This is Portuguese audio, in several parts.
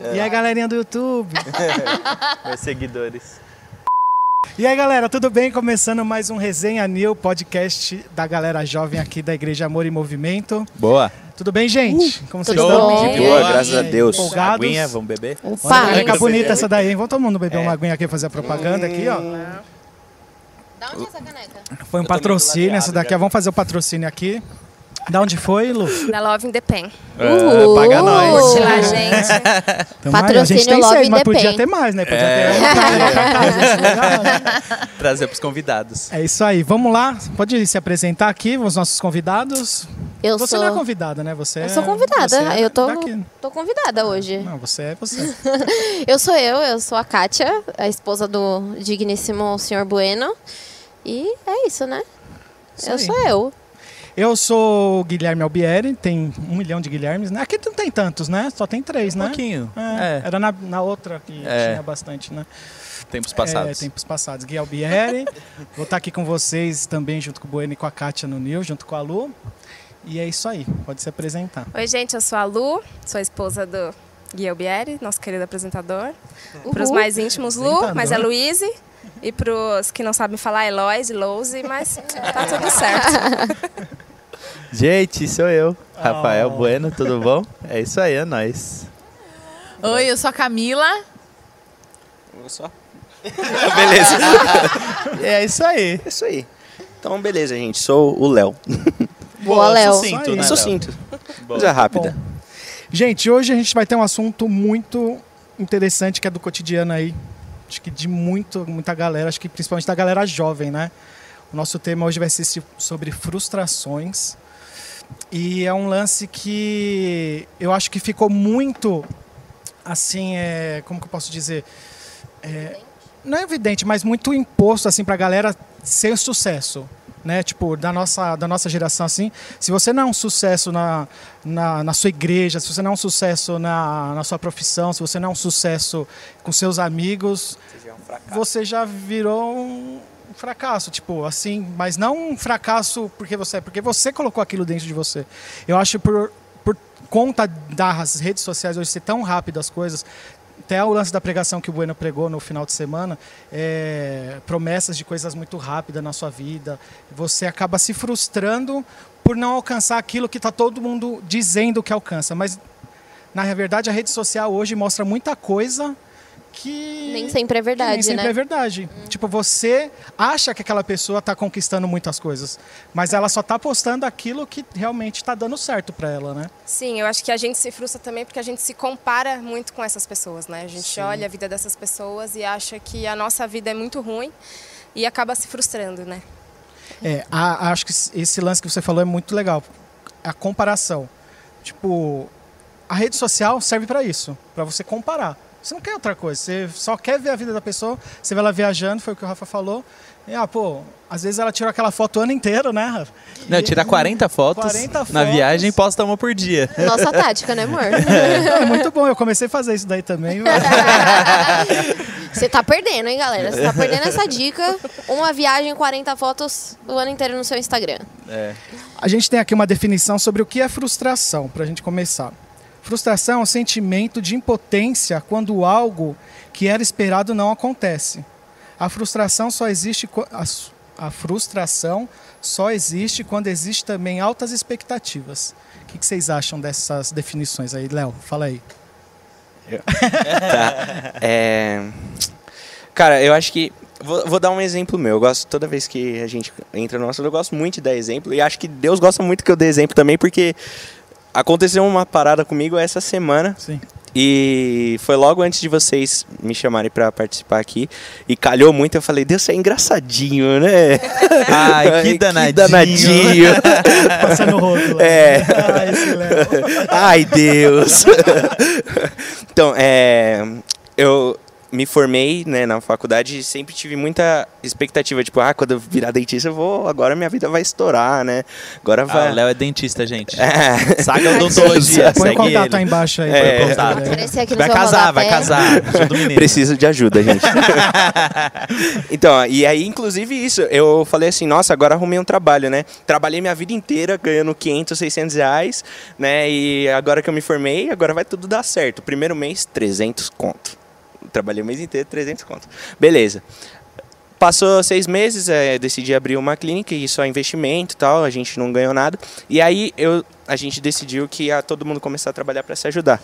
E aí, galerinha do YouTube? Meus seguidores. E aí, galera, tudo bem? Começando mais um Resenha New, podcast da galera jovem aqui da Igreja Amor e Movimento. Boa. Tudo bem, gente? Como vocês tudo estão? bom. De boa, graças a Deus. Empolgados? Aguinha, vamos beber? Olha, Opa! vai ficar Vamos bonita beber. essa daí, hein? Vamos todo mundo beber uma aguinha aqui fazer a propaganda aqui, ó. Da onde é essa caneca? Foi um Eu patrocínio essa daqui, já. ó. Vamos fazer o patrocínio aqui. Da onde foi, Lu? Da Love in the Pen. Uh, paga nós. Curte lá, gente. Tamo aí, a gente Patrocínio tem Love seis, mas podia Pen. ter mais, né? Podia É. ter é legal, né? Trazer pros convidados. É isso aí. Vamos lá. Pode se apresentar aqui, os nossos convidados. Eu você sou. não é convidada, né? Você Eu é- sou convidada. é eu tô, daqui. tô convidada hoje. Não, você é você. Eu sou eu, eu sou a Kátia, a esposa do digníssimo senhor Bueno. E é isso, né? Isso eu aí. sou eu. Eu sou o Guilherme Albieri, tem um milhão de Guilhermes, né? Aqui não tem tantos, né? Só tem três, Um né? pouquinho. É, É, Era na, na outra que É. tinha bastante, né? tempos É, passados. tempos passados. Gui Albieri. Vou estar aqui com vocês também, junto com o Bueno e com a Kátia no Nil, junto com a Lu. E é isso aí, pode se apresentar. Oi, gente, eu sou a Lu, sou a esposa do Gui Albieri, nosso querido apresentador. Uhul. Para os mais íntimos, Lu, mas é Luíse. E para os que não sabem falar, é Lois Louse, mas tá tudo certo. Gente, sou eu. Rafael Oh. Bueno, tudo bom? É isso aí, é nóis. Oi, eu sou a Camila. Só. Beleza. é isso aí. É isso aí. Então, beleza, gente. Sou o Léo. Boa, Léo. Sucinto, né, Sou Léo? cinto. Boa. Coisa rápida. Gente, hoje a gente vai ter um assunto muito interessante que é do cotidiano aí. Acho que de muito, muita galera, acho que principalmente da galera jovem, né? O nosso tema hoje vai ser se- sobre frustrações. E é um lance que eu acho que ficou muito assim, é, como que eu posso dizer? É, não é evidente, mas muito imposto assim pra galera ser sucesso. Né? Tipo, da nossa, da nossa geração, assim, se você não é um sucesso na, na, na sua igreja, se você não é um sucesso na, na sua profissão, se você não é um sucesso com seus amigos, você já virou um fracasso, tipo, assim, mas não um fracasso porque você é, porque você colocou aquilo dentro de você. Eu acho por, por conta das redes sociais hoje ser tão rápido as coisas, até o lance da pregação que o Bueno pregou no final de semana, é, promessas de coisas muito rápidas na sua vida, você acaba se frustrando por não alcançar aquilo que está todo mundo dizendo que alcança, mas na verdade a rede social hoje mostra muita coisa que Nem sempre é que verdade, nem sempre né? é verdade. Tipo, você acha que aquela pessoa está conquistando muitas coisas, mas ela só está postando aquilo que realmente está dando certo para ela, né? Sim, eu acho que a gente se frustra também porque a gente se compara muito com essas pessoas, né? A gente olha a vida dessas pessoas e acha que a nossa vida é muito ruim e acaba se frustrando, né? É, a- acho que esse lance que você falou é muito legal. A comparação. Tipo, a rede social serve para isso, para você comparar. Você não quer outra coisa, você só quer ver a vida da pessoa, você vê ela viajando, foi o que o Rafa falou. E, ah, pô, às vezes ela tirou aquela foto o ano inteiro, né, Rafa? Não, E- tira 40 fotos 40 na fotos. viagem e posta uma por dia. Nossa tática, né, amor? É muito bom, eu comecei a fazer isso daí também. Você tá perdendo, hein, galera? Você tá perdendo essa dica. Uma viagem, 40 fotos o ano inteiro no seu Instagram. É. A gente tem aqui uma definição sobre o que é frustração, para a gente começar. Frustração é um sentimento de impotência quando algo que era esperado não acontece. A frustração só existe a, frustração só existe quando existe também altas expectativas. O que, vocês acham dessas definições aí, Léo? Fala aí. Tá. É... Cara, eu acho que. Vou, vou dar um exemplo meu. Eu gosto, toda vez que a gente entra no assunto, eu gosto muito de dar exemplo. E acho que Deus gosta muito que eu dê exemplo também, porque aconteceu uma parada comigo essa semana. Sim. E foi logo antes de vocês me chamarem pra participar aqui. E calhou muito, eu falei, Deus, você é engraçadinho, né? Ai, que danadinho. danadinho. Passando o rodo. É. Ah. Ai, Deus. então, é, eu, me formei né, na faculdade e sempre tive muita expectativa, tipo, ah, quando eu virar dentista, eu vou, agora minha vida vai estourar, né? Agora Ah, vai. o Léo é dentista, gente. É. Saga odontologia, Põe o contato ele. aí embaixo aí. É, pra- contato. Vai casar, vai casar. Preciso de ajuda, gente. então, e aí, inclusive, isso. Eu falei assim, nossa, agora arrumei um trabalho, né? Trabalhei minha vida inteira ganhando 500, 600 reais, né? E agora que eu me formei, agora vai tudo dar certo. Primeiro mês, 300 conto. Trabalhei o mês inteiro, 300 conto. Beleza. Passou seis meses, é, decidi abrir uma clínica e só investimento tal, a gente não ganhou nada. E aí eu, a gente decidiu que ia todo mundo começar a trabalhar para se ajudar.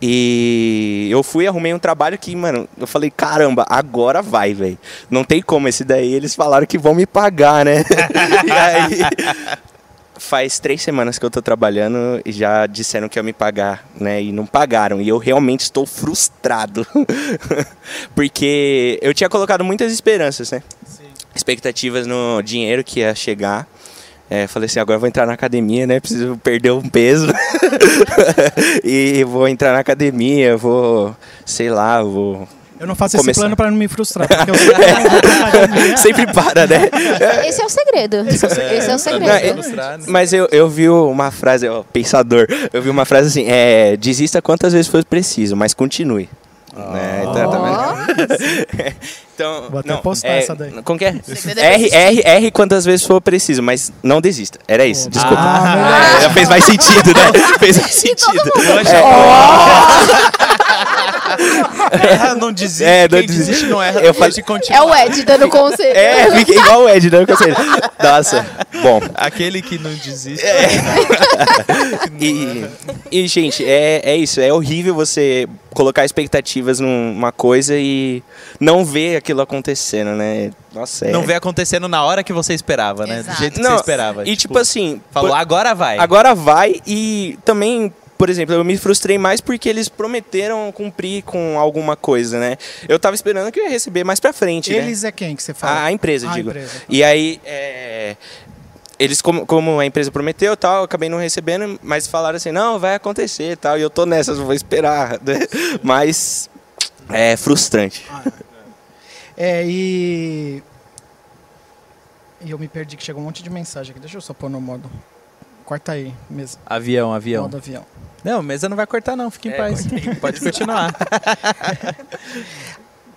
E eu fui, arrumei um trabalho que, mano, eu falei, caramba, agora vai, velho. Não tem como esse daí, eles falaram que vão me pagar, né? e aí faz três semanas que eu tô trabalhando e já disseram que ia me pagar, né? E não pagaram. E eu realmente estou frustrado. Porque eu tinha colocado muitas esperanças, né? Expectativas no dinheiro que ia chegar. É, falei assim, agora eu vou entrar na academia, né? Preciso perder um peso. e vou entrar na academia, vou, sei lá, vou. Eu não faço Começar. esse plano pra não me frustrar. Porque eu sempre academia. Sempre para, né? Esse é o segredo. Esse é o Não, segredo. é- Mas eu, eu vi uma frase, ó, pensador, eu vi uma frase assim, é, desista quantas vezes for preciso, mas continue. Né? Então, tá? Então, Vou até não, postar é, essa daí. Como que é? segredo é R, R, R quantas vezes for preciso, mas não desista. Era isso, desculpa. Ah, É, fez mais sentido, né? Fez mais sentido. Erra, não desiste. É, não Quem desiste. desiste não erra. Eu falei- Pode continuar. É o Ed dando conselho. É, fiquei igual o Ed, não conselho. Nossa, bom. Aquele que não desiste. E, e, gente, é, é isso. É horrível você colocar expectativas numa coisa e não ver aquilo acontecendo, né? Nossa, é. Não vê acontecendo na hora que você esperava, né? Do Exato. jeito que Não, você esperava. E tipo, assim, Falou, por- agora vai. agora vai e também. Por exemplo, eu me frustrei mais porque eles prometeram cumprir com alguma coisa, né? Eu tava esperando que eu ia receber mais pra frente, né? Eles é quem que você fala? A, a empresa, Ah, a digo. empresa. E aí, é, eles, como, como a empresa prometeu tal, eu acabei não recebendo, mas falaram assim, não, vai acontecer tal, e eu tô nessas, vou esperar. né? Mas é frustrante. É, e. E eu me perdi que chegou um monte de mensagem aqui. Deixa eu só pôr no modo. Corta aí, mesa. Avião, avião. Modo avião. Não, mesa não vai cortar não, fique em É, paz. Pode continuar.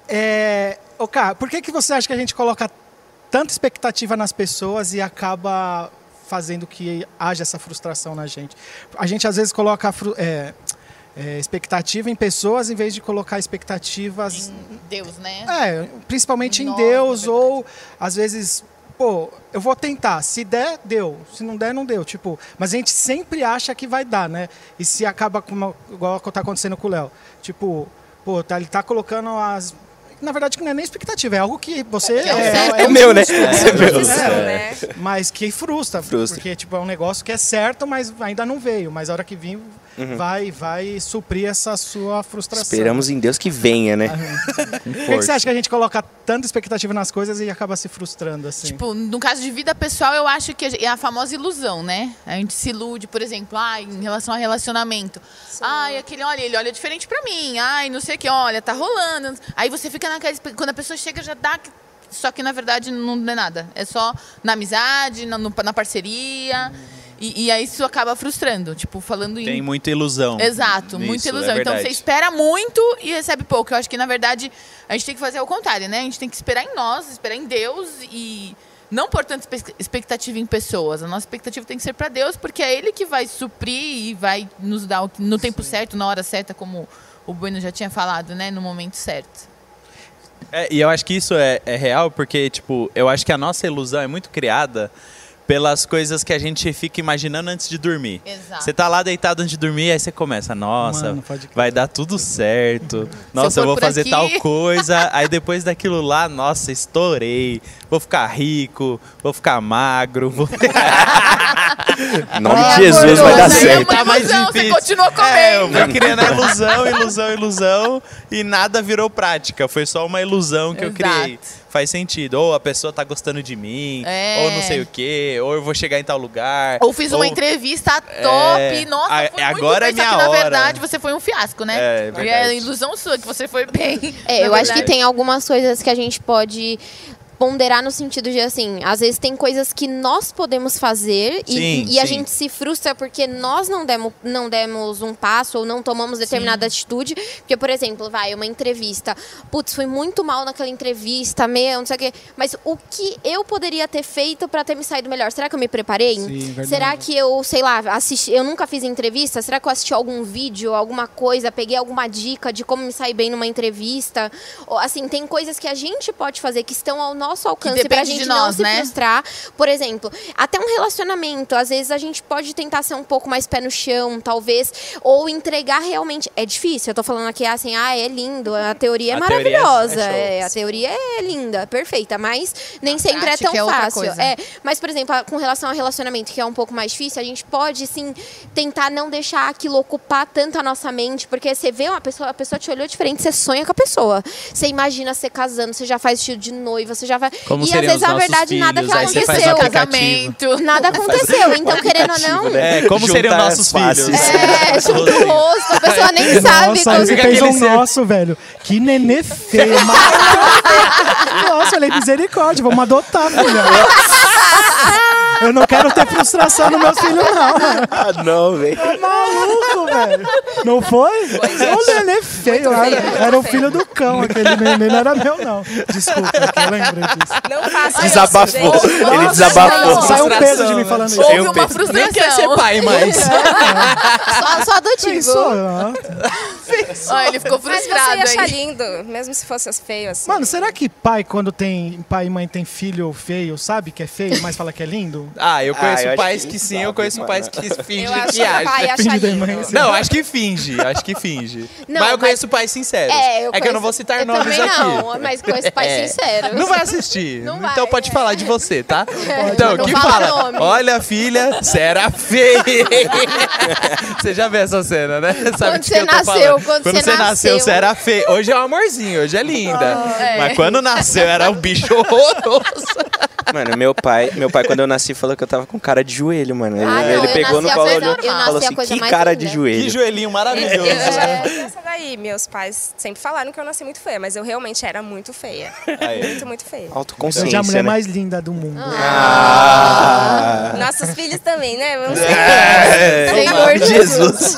É, ô, cara, por que, que você acha que a gente coloca tanta expectativa nas pessoas e acaba fazendo que haja essa frustração na gente? A gente às vezes coloca é, é, expectativa em pessoas em vez de colocar expectativas Deus, né? É, principalmente em Deus, ou às vezes, pô, eu vou tentar. Se der, deu. Se não der, não deu. Tipo, mas a gente sempre acha que vai dar, né? E se acaba como, igual tá acontecendo com o Léo. Tipo, pô, tá, ele tá colocando as. Na verdade, que não é nem expectativa, é algo que você. Que é o certo. É meu, né? justo, É meu. É. né? Mas que frustra, Frustra. porque tipo, é um negócio que é certo, mas ainda não veio. Mas a hora que vir, vai, vai suprir essa sua frustração. Esperamos em Deus que venha, né? Por que, que você acha que a gente coloca tanta expectativa nas coisas e acaba se frustrando assim? Tipo, no caso de vida pessoal, eu acho que é a famosa ilusão, né? A gente se ilude, por exemplo, ah, em relação a relacionamento. Ai, aquele, olha, ele olha diferente pra mim. Ai, não sei o que, olha, tá rolando. Aí você fica naquela. Quando a pessoa chega, já dá. Só que na verdade não é nada. É só na amizade, na, no- na parceria. E, e aí isso acaba frustrando. Tipo, falando em. Tem muita ilusão. Exato, Nisso, muita é ilusão. então verdade. você espera muito e recebe pouco. Eu acho que, na verdade, a gente tem que fazer o contrário, né? A gente tem que esperar em nós, esperar em Deus e não pôr tanta expectativa em pessoas. A nossa expectativa tem que ser para Deus, porque é Ele que vai suprir e vai nos dar no tempo certo, na hora certa, como o Bueno já tinha falado, né? No momento certo. É, e eu acho que isso é, é real porque, tipo, eu acho que a nossa ilusão é muito criada pelas coisas que a gente fica imaginando antes de dormir. Exato. Você tá lá deitado antes de dormir, aí você começa, nossa, Mano, vai dar tudo certo. Nossa, eu eu vou fazer aqui. tal coisa. Aí depois daquilo lá, nossa, estourei. Vou ficar rico, vou ficar magro. Vou... Em nome É, de Jesus vai dar acordou, Aí é certo. uma Tá mais ilusão, você difícil. continua É, eu comendo. fui criando a ilusão, ilusão, ilusão e nada virou prática. Foi só uma ilusão que eu Exato. criei. Faz sentido. Ou a pessoa tá gostando de mim, É. ou não sei o quê, ou eu vou chegar em tal lugar. Ou fiz uma entrevista top. É. Nossa, A- foi agora muito é bem, só que minha na hora. verdade você foi um fiasco, né? É, é Porque verdade. é ilusão sua que você foi bem. É, eu acho que verdade. tem algumas coisas que a gente pode ponderar no sentido de assim, às vezes tem coisas que nós podemos fazer e, Sim, e a sim. gente se frustra porque nós não demos, não demos um passo ou não tomamos determinada atitude. Porque, por exemplo, vai, uma entrevista. Putz, fui muito mal naquela entrevista, meu, não sei o quê. Mas o que eu poderia ter feito pra ter me saído melhor? Será que eu me preparei? Sim. Será que eu, sei lá, assisti, eu nunca fiz entrevista? Será que eu assisti algum vídeo, alguma coisa, peguei alguma dica de como me sair bem numa entrevista? Ou, assim, tem coisas que a gente pode fazer que estão ao nosso alcance depende pra de gente nós, não se né? frustrar. Por exemplo, até um relacionamento, às vezes a gente pode tentar ser um pouco mais pé no chão, talvez, ou entregar realmente. É difícil, eu tô falando aqui assim, ah, é lindo, a teoria é A teoria é- maravilhosa, é show. é, a teoria é linda, perfeita, mas nem A sempre é tão é fácil. coisa. É, mas, por exemplo, a- com relação ao relacionamento, que é um pouco mais difícil, a gente pode, sim, tentar não deixar aquilo ocupar tanto a nossa mente, porque você vê uma pessoa, a pessoa te olhou diferente, você sonha com a pessoa. Você imagina você casando, você já faz estilo de noiva, você já vai. Como e às vezes os a nossos verdade nada que filhos, você faz aconteceu. Casamento. Nada aconteceu. Então, querendo ou não. né? É, como seriam nossos filhos? É, junto o rosto, a pessoa nem sabe. Nossa, como- você fez um nosso, velho. Que nenê feio. Nossa, ele é misericórdia. Vamos adotar, filha. Eu não quero ter frustração no meu filho, não. Ah, não, velho. Tá maluco, velho. Não foi? O nenê feio. Muito feio, Era, era o filho do cão. Aquele nenê não era meu, não. Desculpa, que eu lembrei disso. Não faça Desabafou. isso. Ele Nossa, desabafou. não. Sai um peso de mim né? falando isso. Houve Eu uma frustração. Nem quer ser pai, mas. Só, só adotivo. Pensou? Ah. Ó, ele ficou Mas você frustrado ia achar lindo, mesmo se fosse feio assim. Mano, será que pai, quando tem pai e mãe tem filho feio, sabe que é feio, mas fala que é lindo? Ah, eu Ah, conheço eu acho pais que que sim, sabe, eu conheço mano. pais que fingem eu acho que que o pai acham. acha lindo. mãe, assim. Não, acho que finge, acho que finge. Não, mas eu mas- conheço pais sinceros. É, eu que eu não vou citar eu nomes aqui. não, mas conheço pais É. sinceros. Não vai assistir. Não então vai, pode é. falar de você, tá? Pode, então, que fala. Olha, filha, você era feia. você já viu essa cena, né? Sabe Quando de que você eu tô nasceu, falando. quando você você nasceu, nasceu. você era feia. Hoje é um amorzinho, hoje é linda. é. Mas quando nasceu, era um bicho horroroso. Mano, meu pai, meu pai, quando eu nasci, falou que eu tava com cara de joelho, mano. Ele, Ah, não, ele eu pegou no colo olhou, nasci falou assim, que cara linda." de Que joelho. joelhinho maravilhoso. Já vi essa daí. Meus pais sempre falaram que eu nasci muito feia, mas eu realmente era muito feia. Aí. Muito, muito feia. Você é a Autoconsciência, mulher né? mais linda do mundo. Ah. Nossos filhos também, né? Vamos É, Senhor Jesus.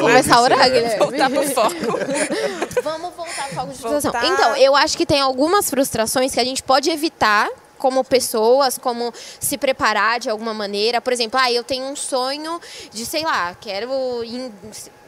Começar a orar, Guilherme. Voltar pro foco. Vamos voltar ao foco de Voltar. frustração. Então, eu acho que tem algumas frustrações que a gente pode evitar como pessoas, como se preparar de alguma maneira. Por exemplo, ah, eu tenho um sonho de, sei lá, quero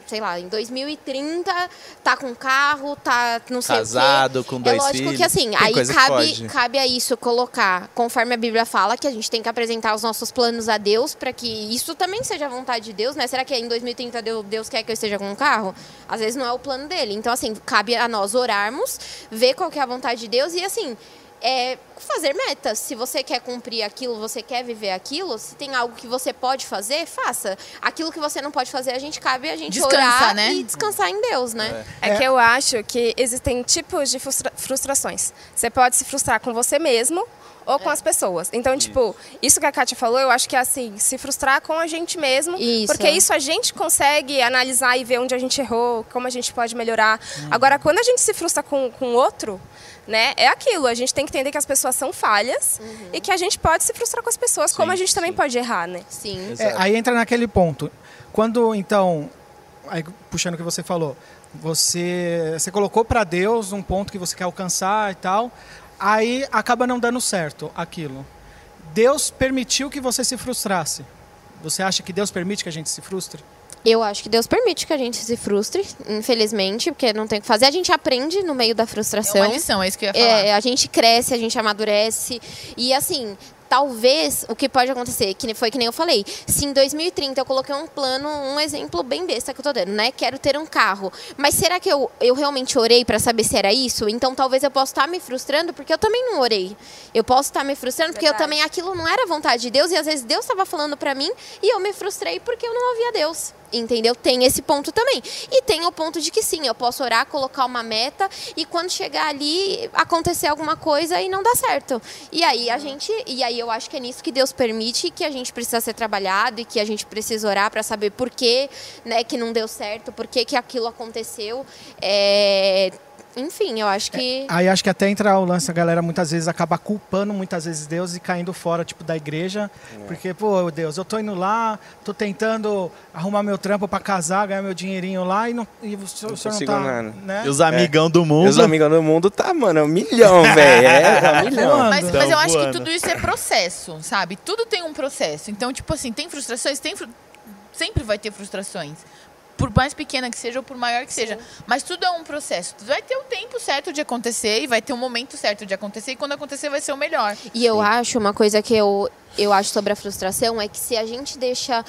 sei lá, em 2030 tá com carro, tá não sei Casado, o quê. com dois É lógico filhos. que assim, aí que cabe, cabe a isso colocar, conforme a Bíblia fala, que a gente tem que apresentar os nossos planos a Deus para que isso também seja a vontade de Deus, né? Será que em 2030 Deus, Deus quer que eu esteja com um carro? Às vezes não é o plano dele. Então, assim, cabe a nós orarmos, ver qual que é a vontade de Deus e, assim, é, fazer metas. Se você quer cumprir aquilo, você quer viver aquilo, se tem algo que você pode fazer, faça. Aquilo que você não pode fazer, a gente cabe a gente Descansa, orar né? e descansar em Deus, né? É que eu acho que existem tipos de frustra- frustrações. Você pode se frustrar com você mesmo ou com as pessoas. Então, tipo, isso que a Kátia falou, eu acho que é assim, se frustrar com a gente mesmo. Isso. Porque isso a gente consegue analisar e ver onde a gente errou, como a gente pode melhorar. Agora, quando a gente se frustra com o outro, né, é aquilo. A gente tem que entender que as pessoas são falhas e que a gente pode se frustrar com as pessoas, como a gente também pode errar, né? Sim. É, aí entra naquele ponto. Quando, então, aí, puxando o que você falou, você, você colocou para Deus um ponto que você quer alcançar e tal, aí acaba não dando certo aquilo. Deus permitiu que você se frustrasse. Você acha que Deus permite que a gente se frustre? Eu acho que Deus permite que a gente se frustre, infelizmente, porque não tem o que fazer. A gente aprende no meio da É frustração. uma lição, é isso que eu ia falar. É, a gente cresce, a gente amadurece. E assim, talvez o que pode acontecer, que foi que nem eu falei, se em 2030 eu coloquei um plano, um exemplo bem besta que eu tô dando, né? Quero ter um carro. Mas será que eu, eu realmente orei para saber se era isso? Então talvez eu possa estar me frustrando porque eu também não orei. Eu posso estar me frustrando porque eu Verdade. também aquilo não era vontade de Deus e às vezes Deus estava falando para mim e eu me frustrei porque eu não ouvia Deus. Entendeu? Tem esse ponto também. E tem o ponto de que sim, eu posso orar, colocar uma meta e quando chegar ali acontecer alguma coisa e não dá certo. E aí a gente, e aí eu acho que é nisso que Deus permite que a gente precisa ser trabalhado e que a gente precisa orar para saber por que, né, que não deu certo, por que que aquilo aconteceu. É, enfim, eu acho que Aí acho que até entra o lance, a galera muitas vezes acaba culpando muitas vezes Deus e caindo fora, tipo, da igreja. Porque, pô, Deus, eu tô indo lá, tô tentando arrumar meu trampo pra casar, ganhar meu dinheirinho lá e, não, e o senhor, Não o senhor não tá. nada. Né? E os amigão do mundo. Meus amigos do mundo tá, mano, um milhão, velho. É, um milhão. Voando. Mas, mas eu acho que tudo isso é processo, sabe? Tudo tem um processo. Então, tipo assim, tem frustrações, tem fru- sempre vai ter frustrações. Por mais pequena que seja ou por maior que seja. Mas tudo é um processo. Tudo vai ter o tempo certo de acontecer e vai ter o momento certo de acontecer. E quando acontecer, vai ser o melhor. E eu acho, uma coisa que eu, eu acho sobre a frustração é que se a gente deixa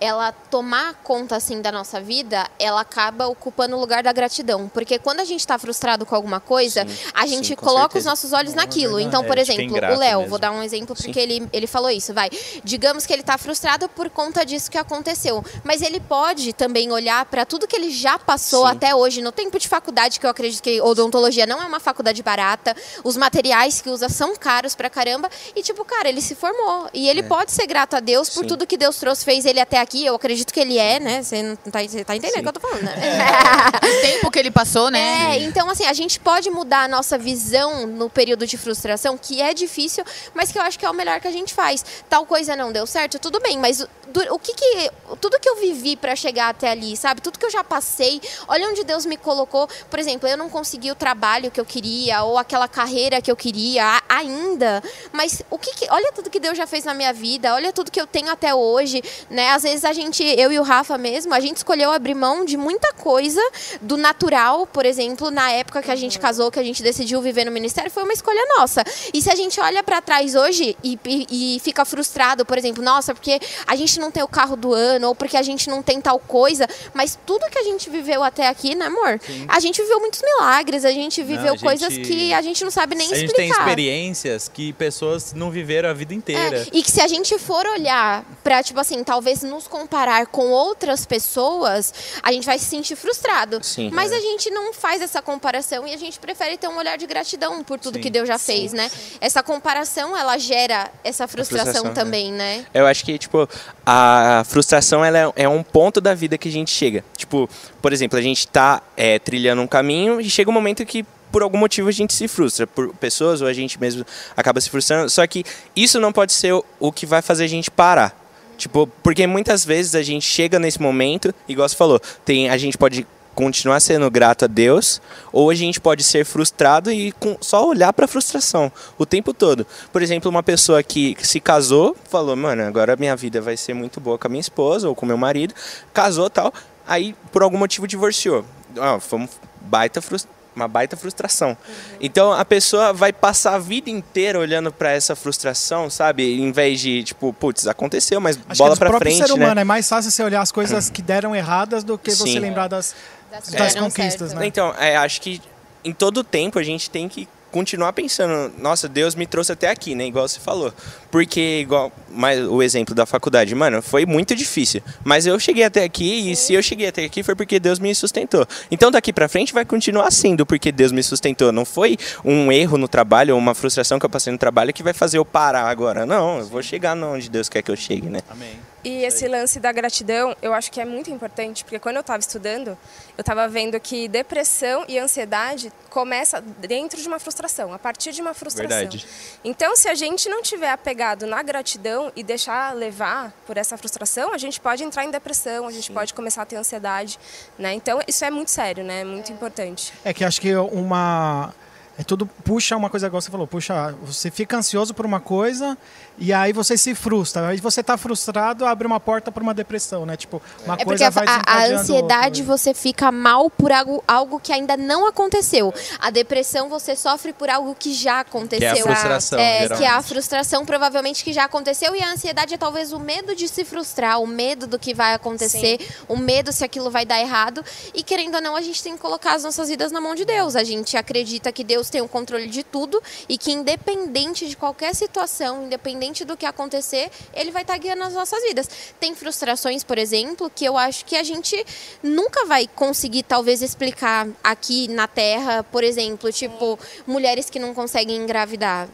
ela tomar conta assim da nossa vida, ela acaba ocupando o lugar da gratidão. Porque quando a gente está frustrado com alguma coisa, Sim, a gente sim, coloca certeza. os nossos olhos naquilo. Então, É, por fica exemplo, o Léo, vou dar um exemplo porque ele, ele falou isso, vai. Digamos que ele está frustrado por conta disso que aconteceu. Mas ele pode também olhar para tudo que ele já passou Sim. até hoje, no tempo de faculdade, que eu acredito que odontologia não é uma faculdade barata, os materiais que usa são caros pra caramba, e tipo, cara, ele se formou. E ele pode ser grato a Deus por É. Sim. tudo que Deus trouxe, fez ele até aqui, eu acredito que ele é, né? Você não tá, você tá entendendo o que eu tô falando, né? O tempo que ele passou, né? É, então assim, a gente pode mudar a nossa visão no período de frustração, que é difícil, mas que eu acho que é o melhor que a gente faz. Tal coisa não deu certo, tudo bem, mas o, du- o que que tudo que eu vivi pra chegar até ali, sabe? Tudo que eu já passei, olha onde Deus me colocou. Por exemplo, eu não consegui o trabalho que eu queria ou aquela carreira que eu queria a- ainda, mas o que, que olha tudo que Deus já fez na minha vida, olha tudo que eu tenho até hoje, né? Às vezes a gente, eu e o Rafa mesmo, a gente escolheu abrir mão de muita coisa do natural, por exemplo, na época que a gente casou, que a gente decidiu viver no ministério, foi uma escolha nossa. E se a gente olha pra trás hoje e, e- e fica frustrado, por exemplo, nossa, porque a gente não tem o carro do ano, ou porque a gente não tem tal coisa, mas tudo que a gente viveu até aqui, né, amor? A gente viveu muitos milagres, a gente viveu a gente- coisas que a gente não sabe nem a gente explicar. tem experiências que pessoas não viveram a vida inteira. É, e que se a gente for olhar pra, tipo assim, talvez nos comparar com outras pessoas, a gente vai se sentir frustrado. Sim. Mas É. a gente não faz essa comparação e a gente prefere ter um olhar de gratidão por tudo Sim. que Deus já fez, né? Essa comparação, ela gera essa frustração, frustração, também, né? Eu acho que, tipo, a frustração ela é, é um ponto da vida que a gente chega. Tipo, por exemplo, a gente tá é, trilhando um caminho e chega um momento que por algum motivo a gente se frustra por pessoas ou a gente mesmo acaba se frustrando. Só que isso não pode ser o, que vai fazer a gente parar. Tipo, porque muitas vezes a gente chega nesse momento, igual você falou, tem, a gente pode continuar sendo grato a Deus, ou a gente pode ser frustrado e com- só olhar para a frustração o tempo todo. Por exemplo, uma pessoa que se casou, falou, mano, agora minha vida vai ser muito boa com a minha esposa ou com meu marido, casou tal, aí por algum motivo divorciou. Ah, foi um baita frus- uma baita frustração. Então a pessoa vai passar a vida inteira olhando para essa frustração, sabe? Em vez de, tipo, putz, aconteceu, mas Acho bola que do para próprio frente, ser humano né? é mais fácil você olhar as coisas que deram erradas do que você Sim. lembrar das, Das que das conquistas, certo. né? Então, é, acho que em todo tempo a gente tem que continuar pensando, nossa, Deus me trouxe até aqui, né? Igual você falou. Porque, igual mais o exemplo da faculdade, mano, foi muito difícil. Mas eu cheguei até aqui e se eu cheguei até aqui foi porque Deus me sustentou. Então daqui pra frente vai continuar sendo porque Deus me sustentou. Não foi um erro no trabalho ou uma frustração que eu passei no trabalho que vai fazer eu parar agora. Não, eu vou chegar onde Deus quer que eu chegue, né? Amém. E esse lance da gratidão, eu acho que é muito importante, porque quando eu estava estudando, eu estava vendo que depressão e ansiedade começa dentro de uma frustração, a partir de uma frustração. Verdade. Então, se a gente não tiver apegado na gratidão e deixar levar por essa frustração, a gente pode entrar em depressão, a gente pode começar a ter ansiedade, né? Então, isso é muito sério, né? É muito importante. É que acho que uma. É tudo puxa uma coisa igual você falou, puxa, você fica ansioso por uma coisa e aí você se frustra. Aí você tá frustrado, abre uma porta para uma depressão, né? Tipo, uma É porque coisa a, vai a- a ansiedade outra. você fica mal por algo, algo que ainda não aconteceu. A depressão você sofre por algo que já aconteceu. Que é a frustração, É, que é a frustração provavelmente que já aconteceu e a ansiedade é talvez o medo de se frustrar, o medo do que vai acontecer, o medo se aquilo vai dar errado. E querendo ou não, a gente tem que colocar as nossas vidas na mão de Deus. A gente acredita que Deus tem o controle de tudo e que independente de qualquer situação, independente do que acontecer, ele vai estar guiando as nossas vidas. Tem frustrações, por exemplo, que eu acho que a gente nunca vai conseguir talvez explicar aqui na Terra, por exemplo, tipo, mulheres que não conseguem engravidar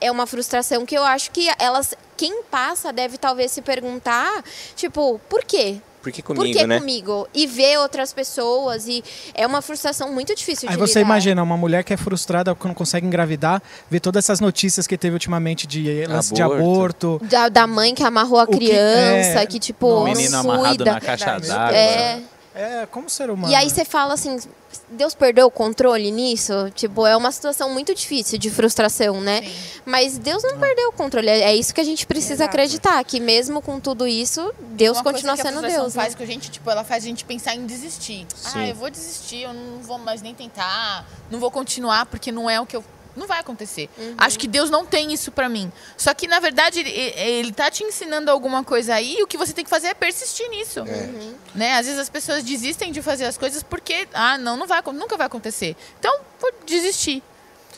é uma frustração que eu acho que elas, quem passa deve talvez se perguntar, tipo, por quê? Por que por comigo, que né? comigo? E ver outras pessoas e é uma frustração muito difícil Aí de você lidar. imagina uma mulher que é frustrada porque não consegue engravidar, vê todas essas notícias que teve ultimamente de lance de Aborto. da, da mãe que amarrou a O que- criança, é, que, tipo. O não menino cuida. amarrado na caixa d'água. É. É, como ser humano. E aí você fala assim, Deus perdeu o controle nisso? Tipo, é uma situação muito difícil de frustração, né? Mas Deus não perdeu o controle. É é isso que a gente precisa Exato. acreditar, que mesmo com tudo isso, Deus Uma continua coisa que a sendo Deus. né? faz com a gente, tipo, ela faz a gente pensar em desistir. Sim. Ah, eu vou desistir, eu não vou mais nem tentar, não vou continuar porque não é o que eu não vai acontecer. Uhum. Acho que Deus não tem isso pra mim. Só que na verdade ele, ele tá te ensinando alguma coisa aí, e o que você tem que fazer é persistir nisso. Uhum. Né? Às vezes as pessoas desistem de fazer as coisas porque ah, não, não vai, nunca vai acontecer. Então, vou desistir.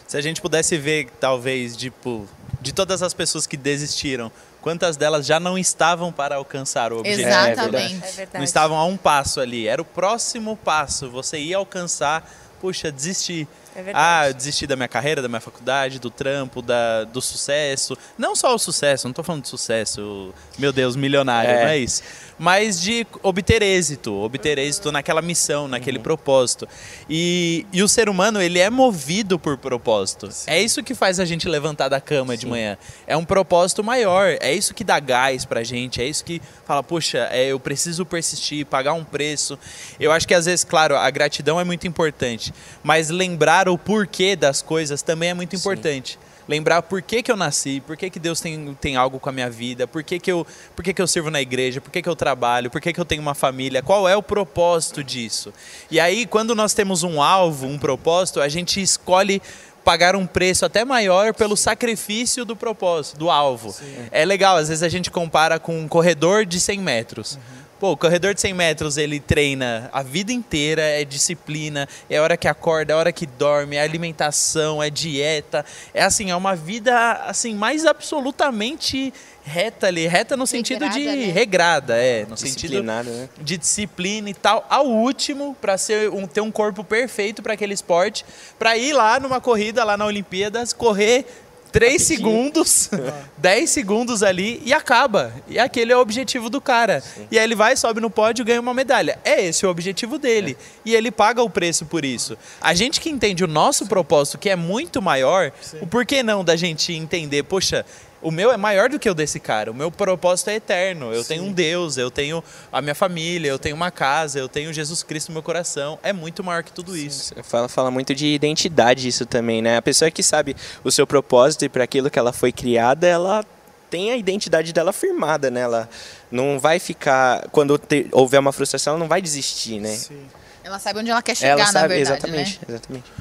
Se a gente pudesse ver, talvez, tipo, de todas as pessoas que desistiram, quantas delas já não estavam para alcançar o objetivo? Exatamente. É verdade. Não estavam a um passo ali. Era o próximo passo. Você ia alcançar, puxa, desistir. É ah, verdade. eu desisti da minha carreira, da minha faculdade, do trampo, da, do sucesso. Não só o sucesso, não tô falando de sucesso, meu Deus, milionário, É. não é isso. Mas de obter êxito, obter êxito naquela missão, naquele propósito. E, e o ser humano, ele é movido por propósito. É isso que faz a gente levantar da cama de manhã. É um propósito maior, é isso que dá gás pra gente, é isso que fala, puxa, é, eu preciso persistir, pagar um preço. Eu acho que às vezes, claro, a gratidão é muito importante, mas lembrar o porquê das coisas também é muito importante. Lembrar por que, que eu nasci, por que, que Deus tem, tem algo com a minha vida, por que, que, eu, por que, que eu sirvo na igreja, por que, que eu trabalho, por que, que eu tenho uma família, qual é o propósito disso. E aí, quando nós temos um alvo, um propósito, a gente escolhe pagar um preço até maior pelo sacrifício do propósito, do alvo. É legal, às vezes a gente compara com um corredor de 100 metros. Pô, o corredor de 100 metros ele treina a vida inteira, é disciplina, é a hora que acorda, é a hora que dorme, é alimentação, é dieta. É assim, é uma vida assim mais absolutamente reta ali, reta no sentido de Regrada, né? regrada, é, no sentido né? de disciplina e tal, ao último, para ser um, ter um corpo perfeito para aquele esporte, para ir lá numa corrida lá na Olimpíadas, correr 3 segundos, 10 segundos ali e acaba. E aquele é o objetivo do cara. E aí ele vai, sobe no pódio e ganha uma medalha. É esse o objetivo dele. E ele paga o preço por isso. A gente que entende o nosso propósito, que é muito maior, o porquê não da gente entender, poxa, o meu é maior do que o desse cara. O meu propósito é eterno. Eu tenho um Deus, eu tenho a minha família, eu tenho uma casa, eu tenho Jesus Cristo no meu coração. É muito maior que tudo isso. Fala, fala muito de identidade isso também, né? A pessoa que sabe o seu propósito e para aquilo que ela foi criada, ela tem a identidade dela firmada, né? Ela não vai ficar quando te- houver uma frustração, ela não vai desistir, né? Sim. Ela sabe onde ela quer chegar, ela na sabe verdade, exatamente, né? exatamente.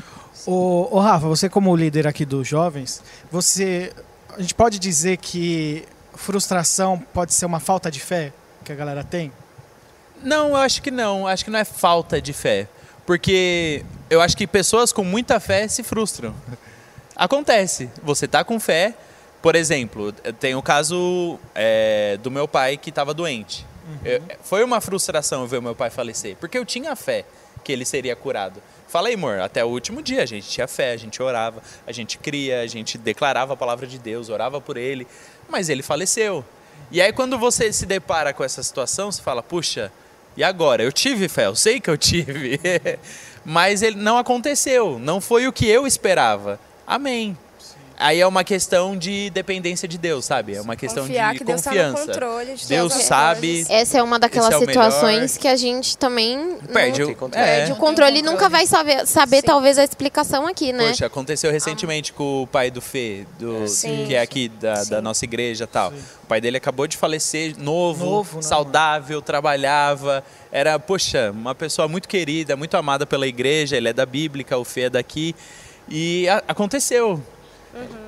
Ô, ô, Rafa, você como líder aqui dos jovens, você a gente pode dizer que frustração pode ser uma falta de fé que a galera tem? Não, eu acho que não. Acho que não é falta de fé. Porque eu acho que pessoas com muita fé se frustram. Acontece. Você tá com fé. Por exemplo, tem o caso é, do meu pai que estava doente. Eu- foi uma frustração ver o meu pai falecer. Porque eu tinha fé que ele seria curado. Falei, amor, até o último dia a gente tinha fé, a gente orava, a gente cria, a gente declarava a palavra de Deus, orava por ele. Mas ele faleceu. E aí quando você se depara com essa situação, você fala, puxa, e agora? Eu tive fé, eu sei que eu tive. Mas ele não aconteceu, não foi o que eu esperava. Amém. Aí é uma questão de dependência de Deus, sabe? É uma questão Confiar de que Deus tá no confiança. controle de Deus sabe. coisas. Essa é uma daquelas Esse é situações melhor. que a gente também Perde não, o controle. é. perde o controle e nunca vai saber, saber talvez a explicação aqui, né? Poxa, aconteceu recentemente com o pai do Fê, do, Sim. que é aqui da, da nossa igreja e tal. O pai dele acabou de falecer, novo, Novo, né, saudável, trabalhava. Era, poxa, uma pessoa muito querida, muito amada pela igreja. Ele é da Bíblica, o Fê é daqui. E a- aconteceu.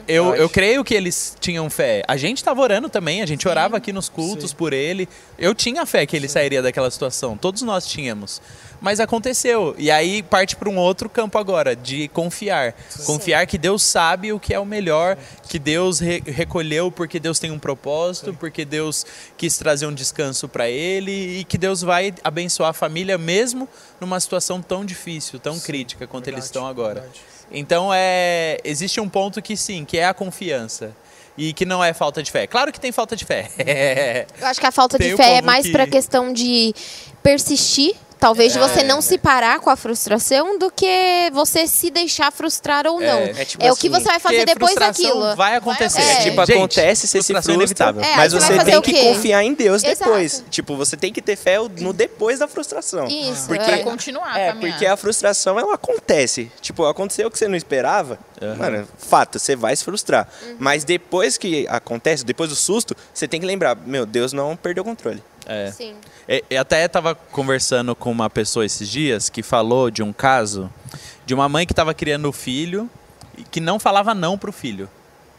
Eu, eu creio que eles tinham fé. A gente estava orando também, a gente orava aqui nos cultos Sim. por ele. Eu tinha fé que ele sairia daquela situação, todos nós tínhamos. Mas aconteceu. E aí parte para um outro campo agora, de confiar. Confiar que Deus sabe o que é o melhor, que Deus re- recolheu porque Deus tem um propósito, porque Deus quis trazer um descanso para ele e que Deus vai abençoar a família mesmo numa situação tão difícil, tão crítica quanto eles estão agora. verdade. Então é existe um ponto que sim, que é a confiança e que não é falta de fé. Claro que tem falta de fé. Eu acho que a falta Tem de fé é mais que- pra questão de persistir. Talvez de você É. não se parar com a frustração do que você se deixar frustrar ou não. É, é tipo é o que assim, você vai fazer depois daquilo. Vai acontecer. É. É, tipo, Gente, acontece, você se é frustra, inevitável. É, mas você você tem que confiar em Deus Exato. depois. Tipo, você tem que ter fé no depois da frustração. Isso, Porque, é. Pra continuar é, caminhar. porque a frustração, ela acontece. Tipo, aconteceu o que você não esperava, mano, fato, você vai se frustrar. Uhum. Mas depois que acontece, depois do susto, você tem que lembrar, meu, Deus não perdeu o controle. É. Sim. É, Eu até estava conversando com uma pessoa esses dias que falou de um caso de uma mãe que estava criando o filho e que não falava não pro filho.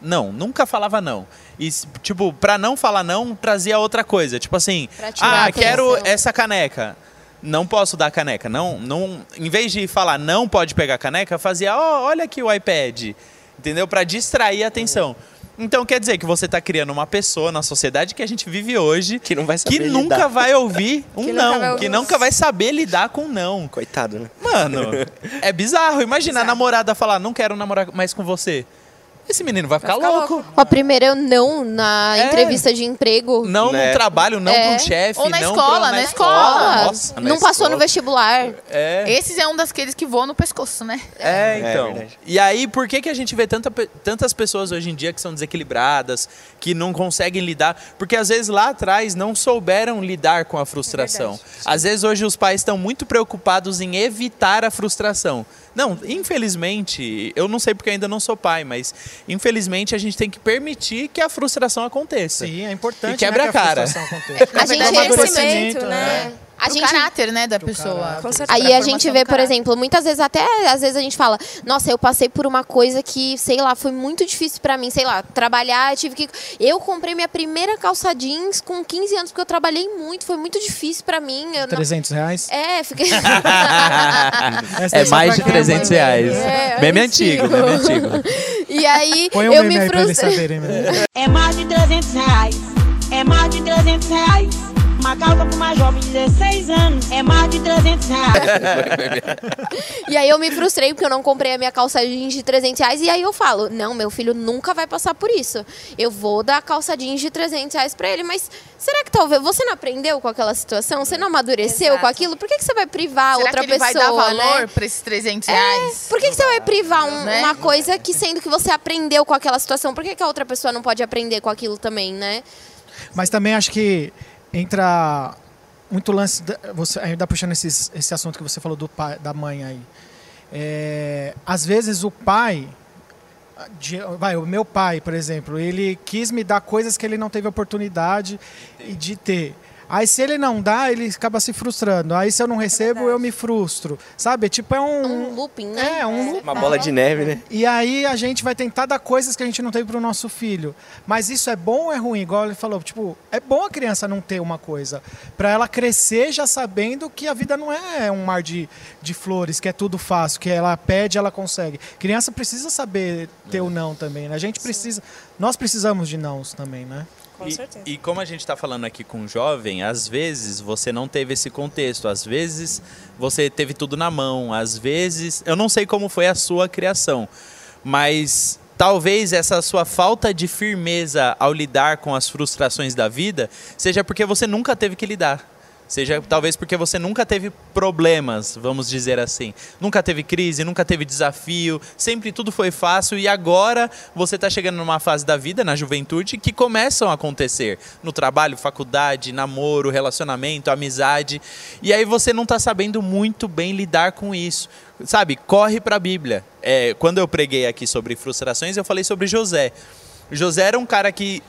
Não, nunca falava não. E, tipo, pra não falar não, trazia outra coisa. Tipo assim, ah, quero essa caneca. Não posso dar caneca. Não, não, em vez de falar não pode pegar caneca, fazia, ó, olha aqui o iPad. Entendeu? Pra distrair a atenção. Então quer dizer que você tá criando uma pessoa na sociedade que a gente vive hoje Que não vai saber que nunca lidar. vai ouvir um Que nunca não, ouvir que nunca vai saber lidar com um não. Coitado, né? Mano, é bizarro. Imagina a namorada falar, não quero namorar mais com você. Esse menino vai ficar, ficar louco. louco. A primeira eu não na É. entrevista de emprego. Não Né? no trabalho, não É. com o chefe, Ou na não escola, pro- na escola. Nossa, na não passou no escola. vestibular. É. Esses é um daqueles que voam no pescoço, né? É, então. verdade. e aí, por que, que a gente vê tanta, tantas pessoas hoje em dia que são desequilibradas, que não conseguem lidar? Porque às vezes lá atrás não souberam lidar com a frustração. às vezes hoje os pais estão muito preocupados em evitar a frustração. Não, infelizmente, eu não sei porque ainda não sou pai, mas infelizmente a gente tem que permitir que a frustração aconteça. Sim, é importante E quebra né, a que a cara. frustração aconteça. A gente É é amadurecimento, né? né? A Pro gente caráter, né, da pessoa. caráter. Com certeza. Aí a gente vê, por exemplo, muitas vezes até às vezes a gente fala, nossa, eu passei por uma coisa que, sei lá, foi muito difícil pra mim, sei lá, trabalhar, eu tive que eu comprei minha primeira calça jeans com 15 anos porque eu trabalhei muito, foi muito difícil pra mim. Eu não- 300 reais. É, fiquei É só mais de quem 300 manda. reais. É, meme antigo. antigo, meme antigo. E aí Põe um eu meme me frustrei. É mais de 300 reais. É mais de 300 reais. Uma calça pra uma jovem de 16 anos. É mais de 300 reais. E aí eu me frustrei porque eu não comprei a minha calça jeans de 300 reais. E aí eu falo, não, meu filho nunca vai passar por isso. Eu vou dar a calça jeans de 300 reais pra ele. Mas será que talvez você não aprendeu com aquela situação? Você não amadureceu Exato. com aquilo? Por que, que você vai privar Será outra que ele pessoa, vai dar valor né? pra esses 300 É, reais? por que, que você vai privar um- Né? uma coisa que sendo que você aprendeu com aquela situação? Por que, que a outra pessoa não pode aprender com aquilo também, né? Mas também acho que entra muito lance. Da, você, ainda puxando esses, esse assunto que você falou do pai, da mãe aí. É, às vezes o pai. de- vai, o meu pai, por exemplo, ele quis me dar coisas que ele não teve oportunidade de ter. Aí se ele não dá, ele acaba se frustrando. Aí se eu não recebo, eu me frustro. Sabe? Tipo, é um. Um looping, né? É, um loop. Uma bola de neve, né? E aí a gente vai tentar dar coisas que a gente não teve pro nosso filho. Mas isso é bom ou é ruim? Igual ele falou, tipo, é bom a criança não ter uma coisa. Pra ela crescer já sabendo que a vida não é um mar de, de flores, que é tudo fácil, que ela pede, ela consegue. Criança precisa saber ter o não também, né? A gente precisa. Nós precisamos de nãos também, né? Com e, certeza. e como a gente está falando aqui com um jovem, às vezes você não teve esse contexto, às vezes você teve tudo na mão, às vezes. Eu não sei como foi a sua criação, mas talvez essa sua falta de firmeza ao lidar com as frustrações da vida seja porque você nunca teve que lidar. Seja talvez porque você nunca teve problemas, vamos dizer assim. Nunca teve crise, nunca teve desafio, sempre tudo foi fácil e agora você está chegando numa fase da vida, na juventude, que começam a acontecer no trabalho, faculdade, namoro, relacionamento, amizade. E aí você não está sabendo muito bem lidar com isso. Sabe, corre para a Bíblia. É, quando eu preguei aqui sobre frustrações, eu falei sobre José. José era um cara que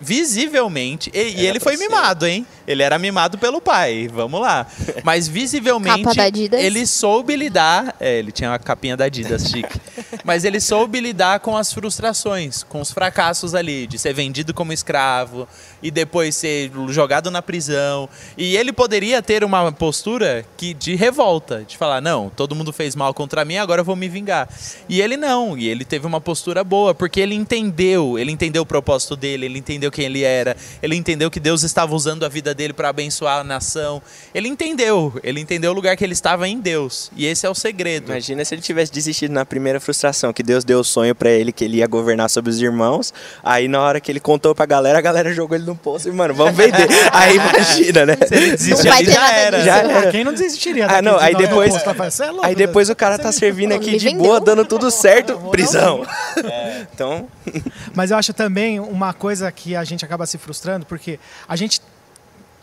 visivelmente e, e ele foi mimado, hein? Ele era mimado pelo pai. Vamos lá. Mas visivelmente Capa da Adidas. ele soube lidar, é, ele tinha uma capinha da Adidas chique. Mas ele soube lidar com as frustrações, com os fracassos ali, de ser vendido como escravo e depois ser jogado na prisão. E ele poderia ter uma postura que de revolta, de falar: "Não, todo mundo fez mal contra mim, agora eu vou me vingar". E ele não, e ele teve uma postura boa, porque ele entendeu, ele entendeu o propósito dele, ele entendeu quem ele era, ele entendeu que Deus estava usando a vida dele para abençoar a nação. Ele entendeu, ele entendeu o lugar que ele estava em Deus. E esse é o segredo. Imagina se ele tivesse desistido na primeira frustração, que Deus deu o sonho pra ele que ele ia governar sobre os irmãos. Aí na hora que ele contou pra galera, a galera jogou ele no poço e, mano, vamos vender. aí imagina, né? Se ele desistir, já era. Já Ah, era. quem não desistiria Ah, não, aí depois- "Cê é louco, Aí depois o cara tá servindo aqui de boa, dando tudo certo, prisão. É. Então, Mas eu acho também uma coisa que a gente acaba se frustrando, porque a gente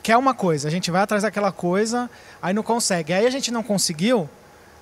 quer uma coisa, a gente vai atrás daquela coisa, aí não consegue. Aí a gente não conseguiu,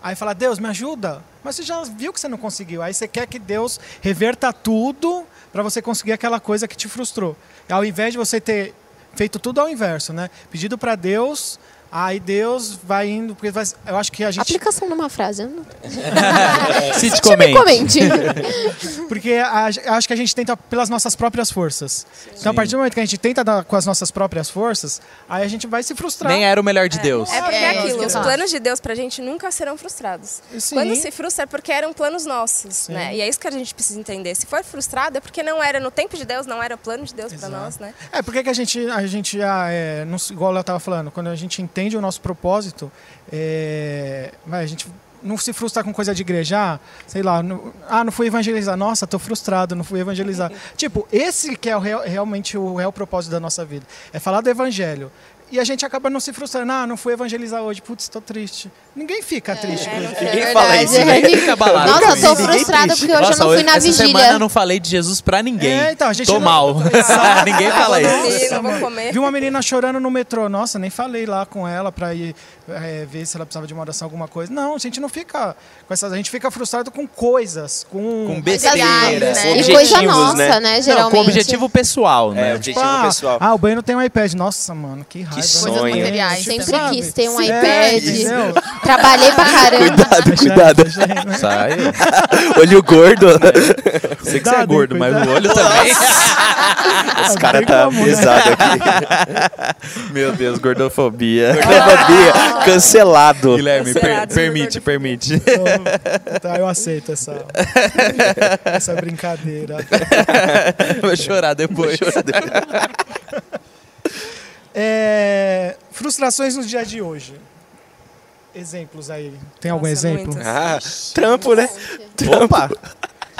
aí fala, Deus, me ajuda. Mas você já viu que você não conseguiu. Aí você quer que Deus reverta tudo para você conseguir aquela coisa que te frustrou. Ao invés de você ter feito tudo ao inverso, né? Pedido para Deus, aí Deus vai indo, porque vai- eu acho que a gente Aplicação numa frase. eu não- Cite Time comente. comente. Porque a- eu acho que a gente tenta pelas nossas próprias forças. Então, a partir do momento que a gente tenta dar com as nossas próprias forças, aí a gente vai se frustrar. Nem era o melhor de Deus. É porque É, é isso aquilo, os planos de Deus pra gente nunca serão frustrados. Sim. Quando se frustra é porque eram planos nossos, né? E é isso que a gente precisa entender. Se for frustrado é porque não era no tempo de Deus, não era o plano de Deus pra nós, né? É, porque que a gente, a gente ah, é, não se- igual eu estava falando, quando a gente entende o nosso propósito, é, a gente não se frustra com coisa de igreja, ah, sei lá, não, ah, não fui evangelizar, nossa, tô frustrado, não fui evangelizar. tipo, esse que é o real- realmente o real propósito da nossa vida, é falar do evangelho. E a gente acaba não se frustrando, ah, não fui evangelizar hoje, putz, tô triste. Ninguém fica triste. com isso. ninguém fala isso, né? é. Fica abalado. Nossa, eu tô Ninguém frustrada triste. porque hoje Nossa, eu não fui na essa vigília. semana eu não falei de Jesus pra ninguém. É, então, a gente Tô não- mal. ninguém fala Nossa, isso. não vou comer. Vi uma menina chorando no metrô. Nossa, nem falei lá com ela pra ir é, ver se ela precisava de uma oração, alguma coisa. Não, a gente não fica com essas. A gente fica frustrado com coisas, com. Com Verdade, besteira. né? E coisa Objetivos, nossa, né? né? Não, Geralmente. com objetivo pessoal, né? É, objetivo ah, pessoal. ah, o banheiro tem um iPad. Nossa, mano, que raiva. sonho. Coisas Sonho. materiais. Sempre quis ter um É, iPad. Trabalhei pra caramba. Cuidado, cuidado. Sai. Olho gordo. Sei que você é Cuidado, gordo, mas o olho também. Os caras tá né? pesado aqui. Meu Deus, gordofobia. Gordofobia, cancelado. Guilherme, per- permite, gordofobia. permite. Então, tá, eu aceito essa, essa brincadeira. Vou chorar depois. É, frustrações nos dias de hoje. Exemplos aí. Tem algum Nossa, exemplo? Ah, trampo, né? Opa!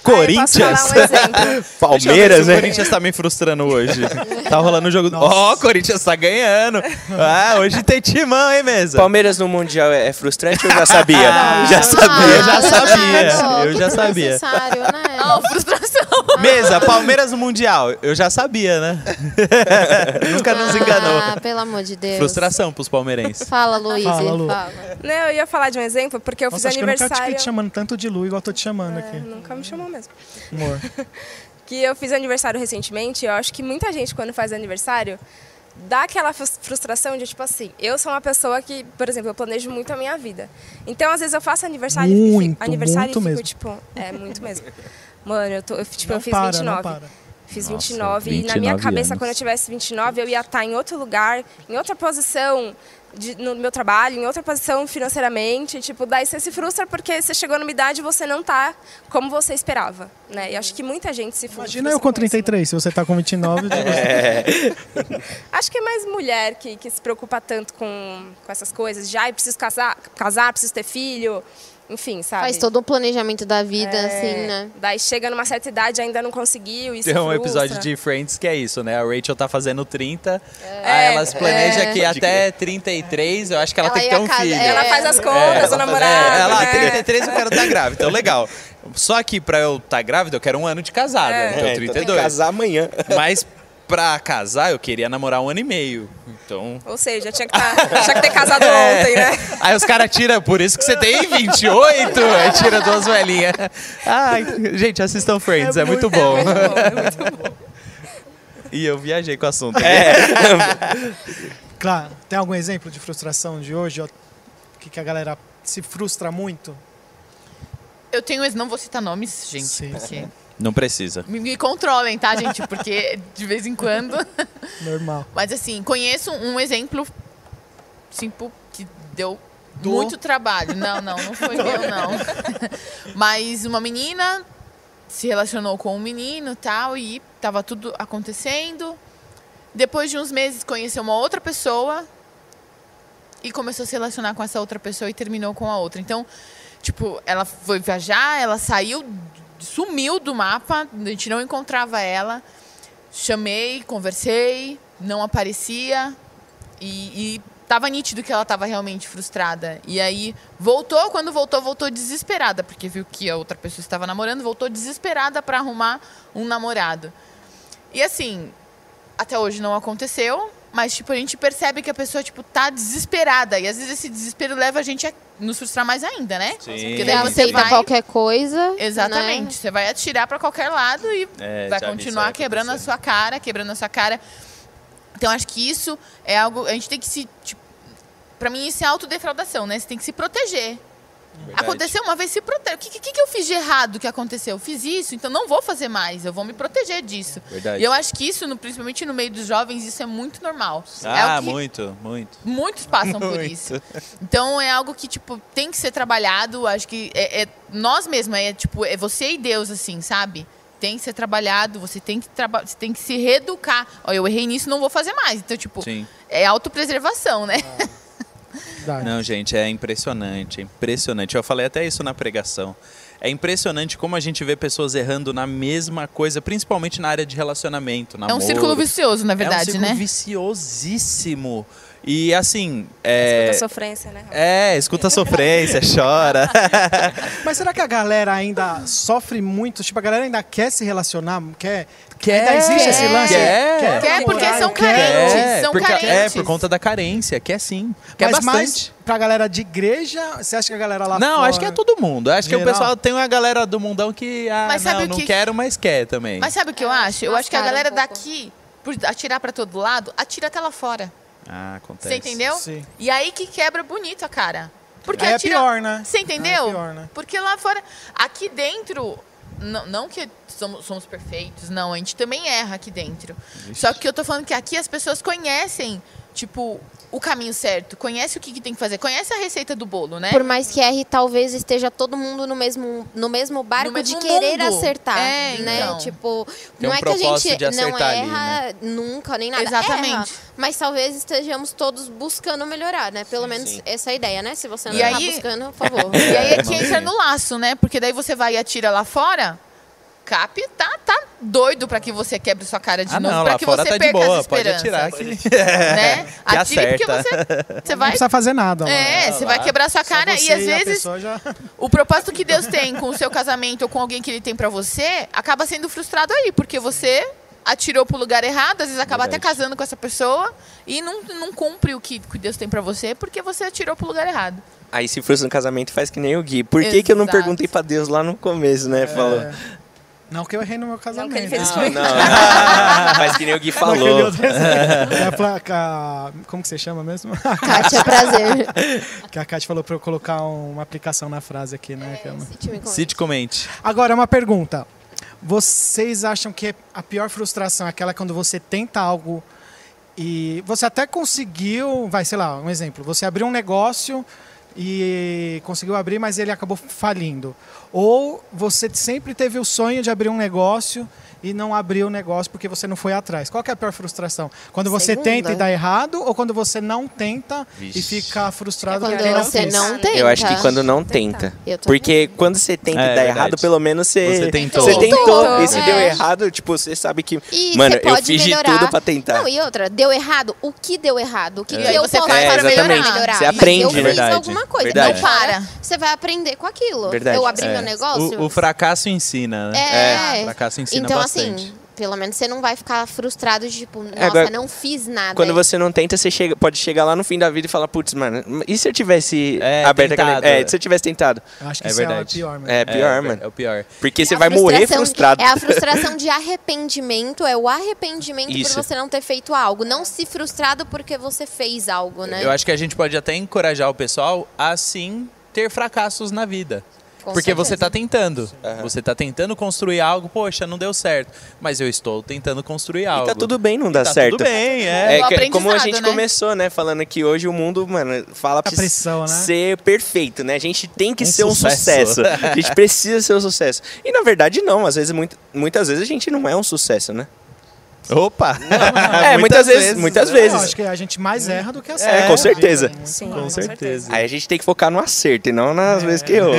Ah, eu Corinthians? um. Palmeiras, O né? Corinthians tá me frustrando hoje. Tá rolando o jogo. Ó, o Corinthians tá ganhando. Ah, hoje tem timão, hein, mesa? Palmeiras no Mundial é é frustrante ou já sabia? Ah, já sabia. Eu já sabia, Leonardo, eu já sabia. necessário, né? Não, frustração. Mesa, Palmeiras no Mundial. Eu já sabia, né? Nunca nos enganou. Ah, pelo amor de Deus. Frustração pros palmeirenses. Fala, Luiz. Fala, Lu. Fala. Não, eu ia falar de um exemplo porque eu Nossa, acho fiz que eu nunca aniversário. te te chamando tanto de Lu igual tô te chamando É, aqui. nunca me chamou mesmo. Amor. Que eu fiz aniversário recentemente, eu acho que muita gente quando faz aniversário dá aquela frus- frustração de tipo assim, eu sou uma pessoa que, por exemplo, eu planejo muito a minha vida. Então, às vezes eu faço aniversário e fico- Muito, aniversário muito e fico mesmo. tipo, é muito mesmo. Mano, eu tô, eu, tipo, Não eu fiz para, 29. Não para. Fiz Nossa, 29, e na minha 29 cabeça, anos. quando eu tivesse 29, eu ia estar em outro lugar, em outra posição de- no meu trabalho, em outra posição financeiramente. Tipo, daí você se frustra porque você chegou numa idade e você não tá como você esperava, né? E acho que muita gente se frustra. Imagina eu com 33, se você tá com 29. Acho que é mais mulher que, que se preocupa tanto com, com essas coisas. De, ai, preciso casar, casar, preciso ter filho. Enfim, sabe? Faz todo o planejamento da vida, É, assim, né? Daí chega numa certa idade ainda não conseguiu, isso Tem um frustra. episódio de Friends que é isso, né? A Rachel tá fazendo 30, aí ela se planeja é. que até 33, eu acho que ela, Ela tem que ter um casar- filho. Ela É. faz as É, contas, ela o faz- namorado. É, ela, né? 33 eu quero estar grávida, então legal. Só que pra eu estar grávida, eu quero um ano de casada, É. então É, então tem que 32. casar amanhã. Mas pra casar, eu queria namorar um ano e meio. Então. Ou seja, tinha que, tá, tinha que ter casado ontem, né? Aí os caras tiram, por isso que você tem 28, aí tira duas velhinhas. Ai, gente, assistam Friends, é, muito bom. E eu viajei com o assunto. Claro, tem algum exemplo de frustração de hoje? O que, que a galera se frustra muito? Eu tenho, não vou citar nomes, gente, Sim, porque Não precisa. me, me controlem, tá, gente? Porque de vez em quando. Normal. Mas assim, conheço um exemplo simples que deu Do? muito trabalho. Não, não, não foi meu, não. Mas uma menina se relacionou com um menino tal, e tava tudo acontecendo. Depois de uns meses conheceu uma outra pessoa e começou a se relacionar com essa outra pessoa e terminou com a outra. Então, tipo, ela foi viajar, ela saiu, sumiu do mapa, a gente não encontrava ela. Chamei, conversei, não aparecia e, e tava nítido que ela tava realmente frustrada. E aí voltou, quando voltou, voltou desesperada, porque viu que a outra pessoa estava namorando, voltou desesperada para arrumar um namorado. E assim, até hoje não aconteceu, mas tipo a gente percebe que a pessoa tipo tá desesperada e às vezes esse desespero leva a gente a nos frustrar mais ainda, né? Sim. Porque Você daí você aceita vai qualquer coisa. Exatamente. né? Você vai atirar para qualquer lado e É, vai continuar quebrando a sua cara, quebrando a sua cara. Então acho que isso é algo a gente tem que se tipo, para mim isso é autodefraudação, né? Você tem que se proteger. Verdade. Aconteceu uma vez, se protege. O que, que, que eu fiz de errado que aconteceu? Eu fiz isso, então não vou fazer mais. Eu vou me proteger disso. Verdade. E eu acho que isso, no- principalmente no meio dos jovens, isso é muito normal. é Ah, que muito, muito. Muitos passam por Muito. isso. Então é algo que, tipo, tem que ser trabalhado. Acho que é, é nós mesmos, é tipo, é você e Deus, assim, sabe? Tem que ser trabalhado, você tem que, traba você tem que se reeducar. Ó, eu errei nisso, não vou fazer mais. Então, tipo, Sim. é autopreservação, né? Não, gente, é impressionante, é impressionante. Eu falei até isso na pregação. É impressionante como a gente vê pessoas errando na mesma coisa, principalmente na área de relacionamento, É namoro. um círculo vicioso, na verdade, é um círculo né? viciosíssimo. E assim, é... Escuta a sofrência, né? É, escuta a sofrência, chora. Mas será que a galera ainda sofre muito? Tipo, a galera ainda quer se relacionar? Quer? Quer, ainda existe esse lance? quer. Quer porque namorar, são quer- carentes. É, são porque- É, carentes. por conta da carência, quer sim. Quer Mas mais bastante. pra galera de igreja, você acha que a galera lá Não, fora... acho que é todo mundo. Acho que o Geral. pessoal tem uma galera do mundão que, ah, Mas sabe não, o não que- quero, mas quer também. Mas sabe o que eu acho? Eu acho que a galera um daqui, por atirar pra todo lado, atira até lá fora. Ah, acontece. Você entendeu? Sim. E aí que quebra bonito a cara. Porque Aí é atira... pior, né? Você entendeu? Aí é pior, né? Porque lá fora. Aqui dentro. Não, não que somos, somos perfeitos, não. A gente também erra aqui dentro. Só que eu tô falando que aqui as pessoas conhecem, tipo, o caminho certo. Conhece o que, que tem que fazer. Conhece a receita do bolo, né? Por mais que erre, talvez esteja todo mundo no mesmo, no mesmo barco No de mesmo querer mundo. acertar. É, né? então. Tipo, Tem não um é que a propósito gente de não acertar ali, erra nunca, nem nada. Exatamente. Erra, mas talvez estejamos todos buscando melhorar, né? Pelo menos essa é a ideia, né? Se você não está aí- buscando, por favor. E aí é que entra no laço, né? Porque daí você vai e atira lá fora. Cap tá, tá doido pra que você quebre sua cara de Ah, novo, não, pra lá que fora você tá de perca boa, as pode atirar que... Né? Que Atire porque acerta. você, você Não vai precisa fazer nada. lá. É, você vai quebrar sua cara e você às vezes já... o propósito que Deus tem com o seu casamento ou com alguém que ele tem pra você acaba sendo frustrado aí, porque você atirou pro lugar errado, às vezes acaba Verdade. até casando com essa pessoa e não, não cumpre o que, que Deus tem pra você porque você atirou pro lugar errado. Aí se frustra no casamento faz que nem o Gui. Por que, que eu não perguntei pra Deus lá no começo, né? Falou. Não que eu errei no meu casamento. que ele fez isso Não, não. faz que nem o Gui falou. É a placa- Como que você chama mesmo? Kátia, prazer. que a Kátia falou pra eu colocar um- uma aplicação na frase aqui, né? é uma- Cite-me com Cite comente. Agora, uma pergunta. Vocês acham que a pior frustração é aquela quando você tenta algo e você até conseguiu, vai, sei lá, um exemplo, você abriu um negócio e conseguiu abrir, mas ele acabou falindo. Ou você sempre teve o sonho de abrir um negócio e não abriu o negócio porque você não foi atrás? Qual que é a pior frustração? Quando você Segunda. tenta e dá errado ou quando você não tenta e Vixe. fica frustrado É quando porque não você fez? não tenta. Eu acho que quando não tenta. Porque quando você tenta É, e dá verdade. errado, pelo menos você. Você tentou. Você tentou. Tentou, E se é. deu errado, tipo, você sabe que. E mano, eu fiz de tudo pra tentar. Não, e outra, deu errado. O que deu errado? O que, E que eu você posso pra melhorar. Você aprende, eu fiz verdade. alguma coisa. Verdade. Não para. Para. Você vai aprender com aquilo. Verdade. Eu abri É. meu negócio. O, o fracasso ensina, né? É. O fracasso ensina então, bastante. Assim, pelo menos você não vai ficar frustrado de tipo, nossa, agora, não fiz nada. Quando você não tenta, você chega, pode chegar lá no fim da vida e falar, putz, mano, e se eu tivesse É, aberto a tentado. caneta? É, se eu tivesse tentado. Eu acho que É isso é verdade. o pior, mano. É pior, é, mano. É o pior. Porque você É a vai morrer frustrado. É a frustração de arrependimento, é o arrependimento Isso. por você não ter feito algo. Não se frustrado porque você fez algo, né? Eu acho que a gente pode até encorajar o pessoal a sim ter fracassos na vida. Com Porque você certeza. tá tentando. Você tá tentando construir algo, poxa, não deu certo. Mas eu estou tentando construir E algo. tá tudo bem não dar Tá certo. tudo bem, é. É que- como a gente né? começou, né? Falando que hoje o mundo, mano, fala pra pressão, né? ser perfeito, né? A gente tem que Um ser um sucesso. sucesso. A gente precisa ser um sucesso. E na verdade, não. Às vezes, muito, muitas vezes a gente não é um sucesso, né? Opa! é, muitas, vezes, Muitas Eu vezes. acho que a gente mais erra do que É, acerta. com certeza. Sim, Com certeza. Aí a gente tem que focar no acerto e não nas vezes que errou.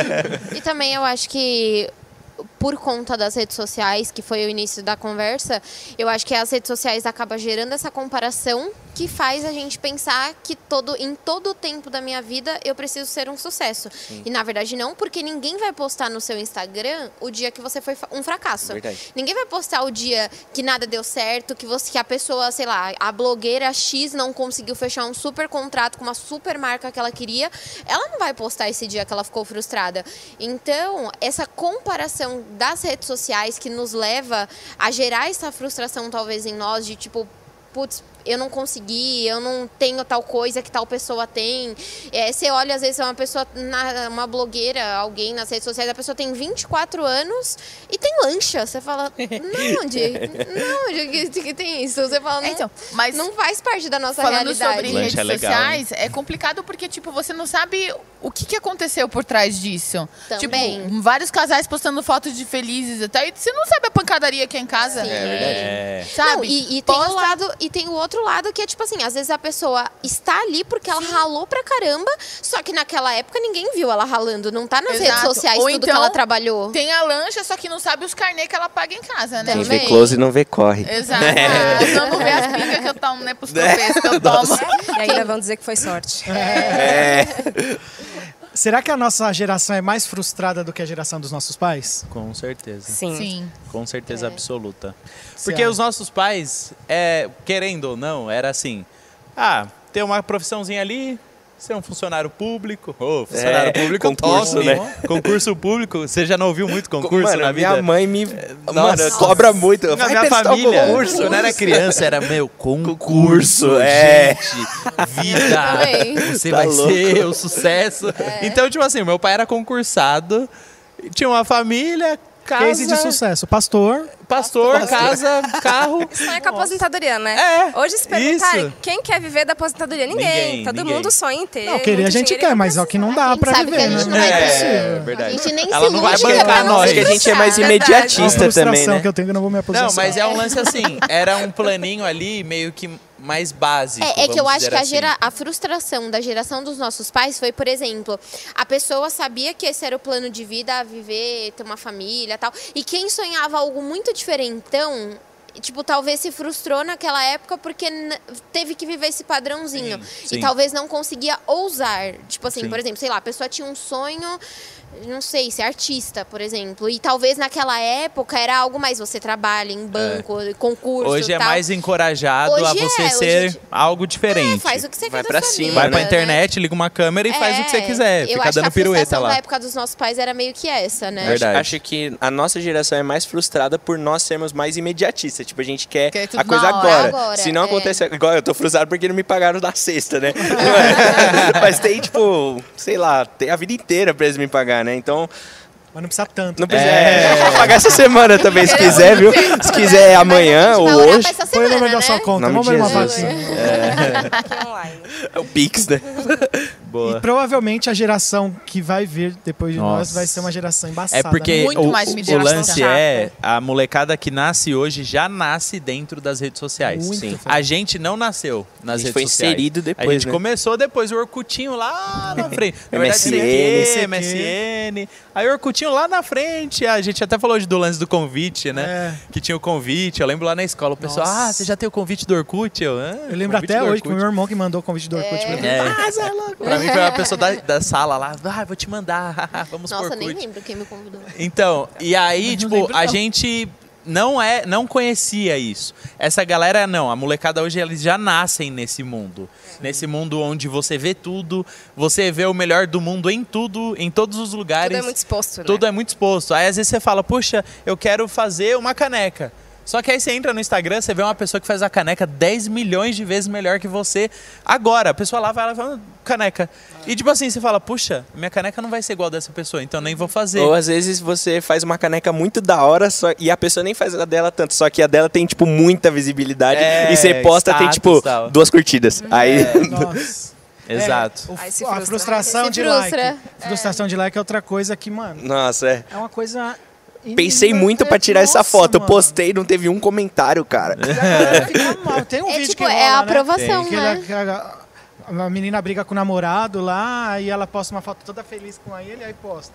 E também eu acho que por conta das redes sociais, que foi o início da conversa, eu acho que as redes sociais acabam gerando essa comparação que faz a gente pensar que todo, em todo o tempo da minha vida eu preciso ser um sucesso. E na verdade não, porque ninguém vai postar no seu Instagram o dia que você foi um fracasso. Verdade. Ninguém vai postar o dia que nada deu certo, que você que a pessoa, sei lá, a blogueira X não conseguiu fechar um super contrato com uma super marca que ela queria. Ela não vai postar esse dia que ela ficou frustrada. Então, essa comparação das redes sociais que nos leva a gerar essa frustração talvez em nós de tipo, putz, eu não consegui, eu não tenho tal coisa que tal pessoa tem. É, você olha, às vezes, uma pessoa, na- uma blogueira, alguém nas redes sociais, a pessoa tem 24 anos e tem lancha. Você fala, não, onde? Não, onde que, que tem isso? Você fala, não, É, então, mas não faz parte da nossa Falando realidade. sobre Lanche redes é legal, sociais, é complicado porque, tipo, você não sabe o que, que aconteceu por trás disso. Também. Tipo, vários casais postando fotos de felizes até. E você não sabe a pancadaria que é em casa. Sim. É. Sabe? Não, e, e tem Posta- o lado e tem o outro lado que é tipo assim, às vezes a pessoa está ali porque ela ralou pra caramba, só que naquela época ninguém viu ela ralando, não tá nas redes Exato. sociais Ou tudo que então, ela trabalhou. Tem a lancha, só que não sabe os carnê que ela paga em casa, né? Quem Também. vê close não vê corre. Exato. Não, não vê as brigas que eu tomo, né? Pros tropeços que eu tomo. E ainda vão dizer que foi sorte. Será que a nossa geração é mais frustrada do que a geração dos nossos pais? Com certeza. Sim. Sim. Com certeza absoluta. Você Porque os nossos pais, é, querendo ou não, era assim: ah, ter uma profissãozinha ali, ser um funcionário público. Ô, funcionário É, público concurso, top, né? Concurso público. Você já não ouviu muito concurso Mano, na vida? minha mãe me. Nossa. Mano, cobra muito. Na Vai minha família, concurso. quando eu era criança, era meu concurso, Concurso, é. gente, vida, você Tá vai louco. ser o sucesso. Então, tipo assim, meu pai era concursado, tinha uma família, casa, Case de sucesso. Pastor. Pastor, casa, carro. Sonha com a aposentadoria, né? É, Hoje, se perguntarem, isso. quem quer viver da aposentadoria? Ninguém. Ninguém, Todo ninguém. mundo sonha em ter. Não, querer a gente quer, mas é o que não dá A gente pra viver, a gente né? não vai É, conseguir. verdade. A gente nem Ela se não vai bancar nós. que a gente é mais imediatista frustração também, né? que eu tenho que eu não vou me aposentar. Não, mas é um lance assim, era um planinho ali meio que mais básico. É, é que eu acho que a, assim. gera- a frustração da geração dos nossos pais foi, por exemplo, a pessoa sabia que esse era o plano de vida, viver, ter uma família e tal. E quem sonhava algo muito diferentão, tipo, talvez se frustrou naquela época porque teve que viver esse padrãozinho. Sim, sim. E talvez não conseguia ousar. Tipo assim, Sim. por exemplo, sei lá, a pessoa tinha um sonho. Não sei, ser artista, por exemplo. E talvez naquela época era algo mais. Você trabalha em banco, concurso. Hoje é tal. mais encorajado a Hoje você é, hoje ser é de- algo diferente. É, faz o que você Vai quer pra da sua cima, vida, Vai pra né? internet, liga uma câmera e faz o que você É, quiser. eu Fica acho dando que a pirueta lá. da época dos nossos pais era meio que essa, né? Verdade. Acho que a nossa geração é mais frustrada por nós sermos mais imediatistas. Tipo, a gente quer, a coisa hora. agora. Agora, Se não é. acontece igual, eu tô frustrado porque não me pagaram na sexta, né? Mas tem, tipo, sei lá, tem a vida inteira pra eles me pagar, né? Então, Mas não precisa tanto. não precisa. É. É, pagar essa semana também, se quiser, viu? Se quiser amanhã ou hoje. essa Põe o semana, número da né? sua conta. Nome Vamos ver uma. Aqui online. É o Pix, né? Boa. E provavelmente a geração que vai vir depois de nós Nossa. vai ser uma geração embaçada. É porque né? Muito o, mais o- o lance chata. é a molecada que nasce hoje já nasce dentro das redes sociais. Muito, Sim. A gente não nasceu nas A gente redes foi sociais. inserido A depois, gente né? começou depois o Orkutinho lá na frente. Na verdade, MSN. MSN. Aí o Orkutinho lá na frente. A gente até falou hoje do lance do convite, né? É. Que tinha o convite. Eu lembro lá na escola, o pessoal, Nossa. ah, você já tem o convite do Orkut? Eu, "Ah, Eu lembro até hoje que Orkut." foi meu irmão que mandou o convite do Orkut pra mim. É. Ah, você é louco. Pra mim foi uma pessoa da, da sala lá, ah, vou te mandar, vamos Nossa, por nem Orkut. lembro quem me convidou. Então, e aí, Não tipo, lembro, a não. gente não é, não conhecia isso. Essa galera não, a molecada hoje eles já nascem nesse mundo. Nesse mundo onde você vê tudo, você vê o melhor do mundo em tudo, em todos os lugares. Tudo é muito exposto, né? Tudo é muito exposto. Aí às vezes você fala, puxa, eu quero fazer uma caneca. Só que aí você entra no Instagram, você vê uma pessoa que faz a caneca 10 milhões de vezes melhor que você agora. A pessoa lá vai lá e fala, caneca. E tipo assim, você fala, puxa, minha caneca não vai ser igual dessa pessoa, então nem vou fazer. Ou às vezes você faz uma caneca muito da hora só, e a pessoa nem faz a dela tanto, só que a dela tem, tipo, muita visibilidade. É, e você posta, tem, status, tipo, tal. duas curtidas. Aí. Nossa. Exato. É, o- a frustra. frustração de like. Frustração de like é outra coisa que, mano, Nossa, é. é uma coisa. Pensei muito pra tirar essa Nossa, foto. Eu mano. postei, não teve um comentário, cara. É, fica mal. Tem um É vídeo tipo, que rola, é a né? aprovação, Que né? a, a menina briga com o namorado lá, aí ela posta uma foto toda feliz com ele, aí posta.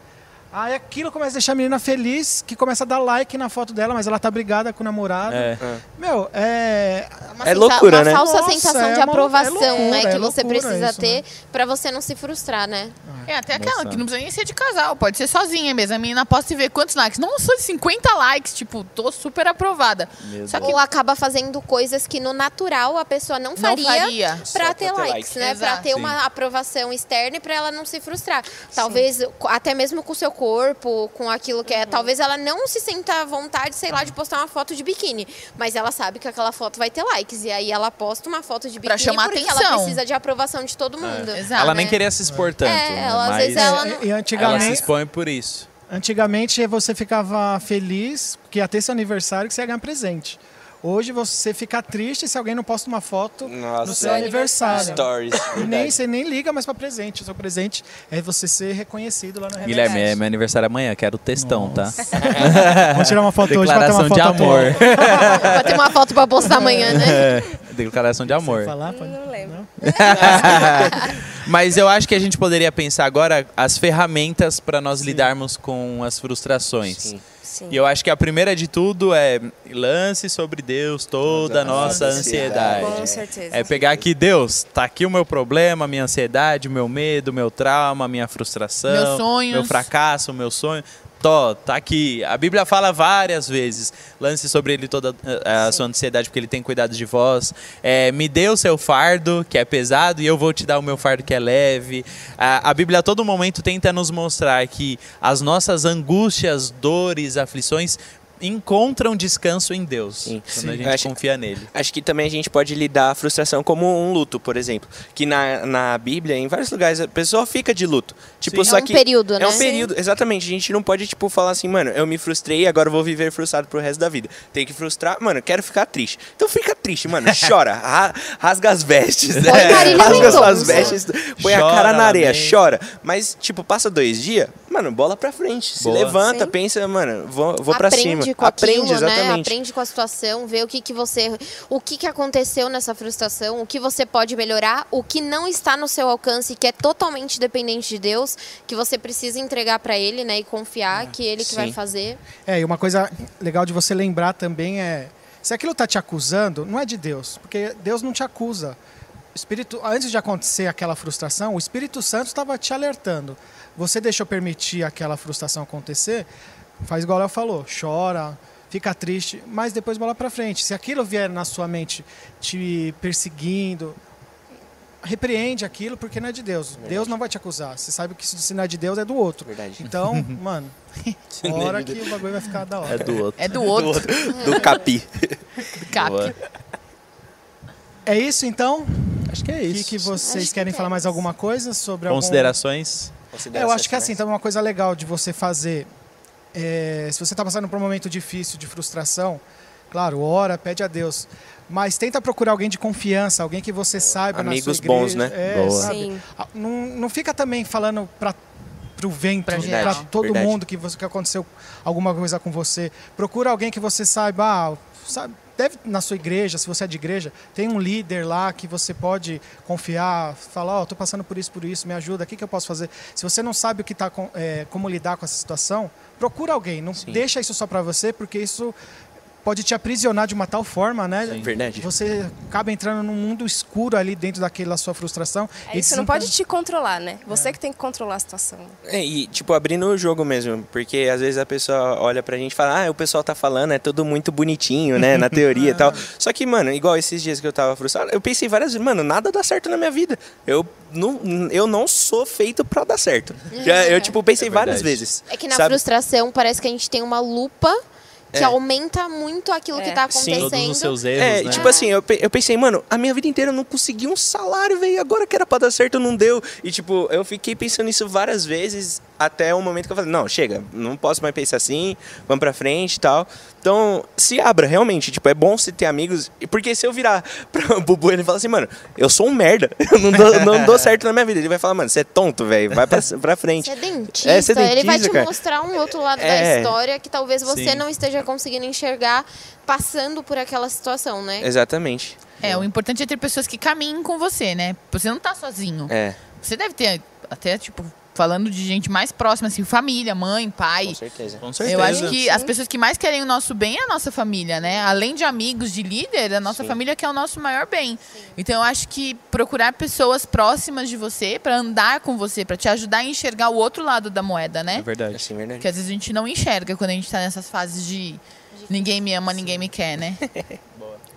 Aí aquilo começa a deixar a menina feliz, que começa a dar like na foto dela, mas ela tá brigada com o namorado. É. Meu, é. Uma É loucura, uma né? falsa Nossa, sensação é de uma- aprovação, é loucura, né? Que é você loucura precisa isso, ter né? pra você não se frustrar, né? É, até aquela Nossa. que não precisa nem ser de casal, pode ser sozinha mesmo. A menina posta e ver quantos likes. Nossa, 50 likes, tipo, tô super aprovada. Meu Só que Ou acaba fazendo coisas que no natural a pessoa não não faria. faria. Pra Só pra ter ter likes, like. né? Pra Exato. ter uma aprovação externa e pra ela não se frustrar. Talvez co- até mesmo com o seu corpo, com aquilo que é. Talvez ela não se sinta à vontade, sei lá, de postar uma foto de biquíni. Mas ela sabe que aquela foto vai ter likes. E aí ela posta uma foto de biquíni Pra chamar porque ela atenção. precisa de aprovação de todo mundo. Exato. ela nem né? queria se expor tanto. É, né? ela, às vezes ela É, não- e ela se antigamente, expõe por isso. antigamente você ficava feliz que ia ter seu aniversário que você ia ganhar presente. Hoje você fica triste se alguém não posta uma foto Nossa, no seu é. aniversário. Stories. E nem, você nem liga mais pra presente. O seu presente é você ser reconhecido lá na rede. Guilherme, é meu aniversário amanhã, quero textão, tá? Vamos tirar uma foto hoje pra ter uma Declaração foto de amor. Vai ter uma foto pra postar amanhã, né? É, Declaração de amor. Falar, pode? Não lembro. Mas eu acho que a gente poderia pensar agora as ferramentas para nós lidarmos com as frustrações. Sim. Sim. E eu acho que a primeira de tudo é lance sobre Deus toda a nossa ansiedade. Com certeza. É pegar aqui, Deus, tá aqui o meu problema, a minha ansiedade, o meu medo, o meu trauma, a minha frustração, meu fracasso, o meu sonho. Tó, tá aqui. A Bíblia fala várias vezes. Lance sobre ele toda eh, a sua ansiedade, porque ele tem cuidado de vós. É, me dê o seu fardo, que é pesado, e eu vou te dar o meu fardo, que é leve. A, a Bíblia a todo momento tenta nos mostrar que as nossas angústias, dores, aflições encontram descanso em Deus. Sim. Quando Sim. a gente acho- confia nele. Acho que também a gente pode lidar a frustração como um luto, por exemplo. Que na, na Bíblia, em vários lugares, a pessoa fica de luto. Tipo, Sim. só É um que período, É né? um período, exatamente. A gente não pode, tipo, falar assim, mano, eu me frustrei, agora eu vou viver frustrado pro resto da vida. Tem que frustrar, mano, eu quero ficar triste. Então fica triste, mano. Chora, ra- rasga as vestes. Marília rasga suas vestes, põe a Chora, cara na areia, lamenta. chora. Mas, tipo, passa dois dias, mano, bola pra frente. Se Boa. levanta, Sim. pensa, mano, vou, vou pra Aprende cima. com Aprende, aquilo, né? exatamente. Aprende com a situação, vê o que, que você. O que, que aconteceu nessa frustração, o que você pode melhorar, o que não está no seu alcance, que é totalmente dependente de Deus, que você precisa entregar pra ele, né? E confiar que ele que vai sim. fazer. É, e uma coisa legal de você lembrar também é. Se aquilo tá te acusando, não é de Deus, porque Deus não te acusa. O Espírito, antes de acontecer aquela frustração, o Espírito Santo estava te alertando. Você deixou permitir aquela frustração acontecer, faz igual ela falou, chora, fica triste, mas depois bola pra frente. Se aquilo vier na sua mente te perseguindo, repreende aquilo porque não é de Deus. Deus não vai te acusar. Você sabe que se não é de Deus é do outro. Verdade. Então, mano, hora que o bagulho vai ficar da hora. É do outro. É do outro. Do capi. Cap. Boa. É isso então? Acho que é O que, isso. que vocês que querem falar mais alguma coisa sobre algum- É, eu acho que assim, também uma coisa legal de você fazer, é, se você está passando por um momento difícil de frustração, Claro, ora, pede a Deus. Mas tenta procurar alguém de confiança, alguém que você saiba na Amigos bons, né? É, Boa. sabe? Sim. Ah, Não, não fica também falando para pro vento, Pra para todo Verdade. mundo que, você, que aconteceu alguma coisa com você. Procura alguém que você saiba, ah, sabe, deve na sua igreja, se você é de igreja, tem um líder lá que você pode confiar, falar, ó, tô passando por isso, por isso, me ajuda, o que, que eu posso fazer? Se você não sabe o que tá é, como lidar com essa situação, procura alguém, não deixa isso só para você, porque isso pode te aprisionar de uma tal forma, né? Verdade. Você acaba entrando num mundo escuro ali dentro daquela sua frustração. É, e isso não pode te controlar, né? Você que tem que controlar a situação. É, e, tipo, abrindo o jogo mesmo, porque às vezes a pessoa olha pra gente e fala, ah, o pessoal tá falando, é tudo muito bonitinho, né, na teoria e tal. Só que, mano, igual esses dias que eu tava frustrado, eu pensei várias vezes, mano, nada dá certo na minha vida. Eu não, eu não sou feito pra dar certo. Já, eu, tipo, pensei É várias vezes. É que na sabe? frustração parece que a gente tem uma lupa que É. aumenta muito aquilo que É. tá Sim. acontecendo. Todos os seus erros, É, né? tipo assim, eu, pe- eu pensei, mano, a minha vida inteira eu não consegui um salário, velho. Agora que era pra dar certo, não deu. E, tipo, eu fiquei pensando nisso várias vezes até o momento que eu falei, não, chega, não posso mais pensar assim, vamos pra frente e tal. Então, se abra, realmente, tipo, é bom você ter amigos. e Porque se eu virar pro Bubu e ele falar assim, mano, eu sou um merda, eu não dou, não dou certo na minha vida. Ele vai falar, mano, você é tonto, velho, vai pra, pra frente. Você é dentista, É, você é ele vai dentista, te cara. mostrar um outro lado da É. história que talvez você Sim. não esteja conseguindo enxergar passando por aquela situação, né? Exatamente. É, o importante é ter pessoas que caminhem com você, né? Você não tá sozinho. É, Você deve ter, até, tipo, falando de gente mais próxima, assim, família, mãe, pai. com certeza. Com certeza. Eu acho que as pessoas que mais querem o nosso bem é a nossa família, né? Além de amigos, de líder, a nossa Sim. família que é o nosso maior bem. Então eu acho que procurar pessoas próximas de você pra andar com você, pra te ajudar a enxergar o outro lado da moeda, É né? verdade. Assim, verdade. Que às vezes a gente não enxerga quando a gente tá nessas fases de ninguém me ama, ninguém me quer, né?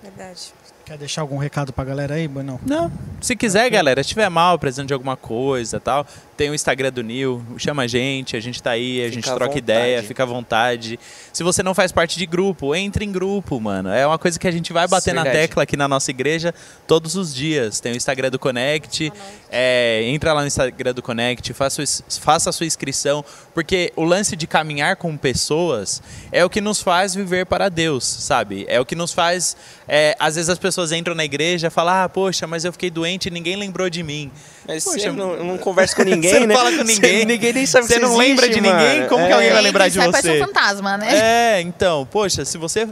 Verdade. Quer deixar algum recado pra galera aí, Bueno? Não. Se quiser, galera, se tiver mal, precisando de alguma coisa tal, tem o Instagram do Nil, chama a gente, a gente tá aí, a Fica gente troca ideia, fica à vontade. Se você não faz parte de grupo, entre em grupo, mano. É uma coisa que a gente vai bater na Verdade. tecla aqui na nossa igreja todos os dias. Tem o Instagram do Connect, é, entra lá no Instagram do Connect, faça, faça a sua inscrição, porque o lance de caminhar com pessoas é o que nos faz viver para Deus, sabe? É o que nos faz. é, às vezes as pessoas entram na igreja e falam, ah, poxa, mas eu fiquei doente e ninguém lembrou de mim. Mas Poxa, você não, não conversa com ninguém, você não né? fala com ninguém. Você- ninguém nem sabe Você que não existe, lembra de mano. ninguém? Como que É. alguém vai lembrar de sai parece você? um fantasma, né? É, então, poxa, se você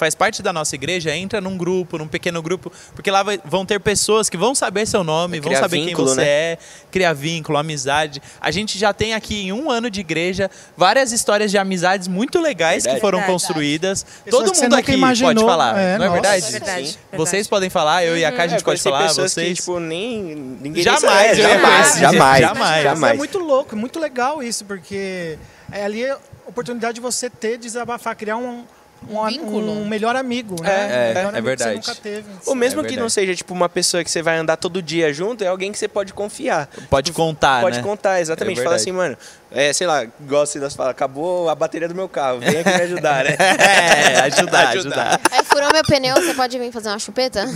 faz parte da nossa igreja, entra num grupo, num pequeno grupo, porque lá vai- vão ter pessoas que vão saber seu nome, Vai vão saber vínculo, quem você né? é, criar vínculo, amizade. A gente já tem aqui em um ano de igreja várias histórias de amizades muito legais Verdade. que foram Verdade. construídas. Pessoas Todo mundo aqui imaginou. pode falar, É, não é verdade? É verdade. Sim. Vocês podem falar, eu e a Cá a gente É, pode falar, vocês... que, tipo, nem... Ninguém Jamais, nem jamais, conhecer. jamais, Jamais. jamais. É muito louco, muito legal isso, porque é ali a oportunidade de você ter, desabafar, criar um, um, vínculo. um melhor amigo, né? É, é, melhor é verdade. Você nunca teve. Ou mesmo É que não seja, tipo, uma pessoa que você vai andar todo dia junto, é alguém que você pode confiar. Pode contar, Pode né? contar, exatamente. É Fala assim, mano, é, sei lá, igual o Silas fala, acabou a bateria do meu carro, vem aqui me ajudar, né? É, ajudar, ajudar. Aí furou meu pneu, você pode vir fazer uma chupeta?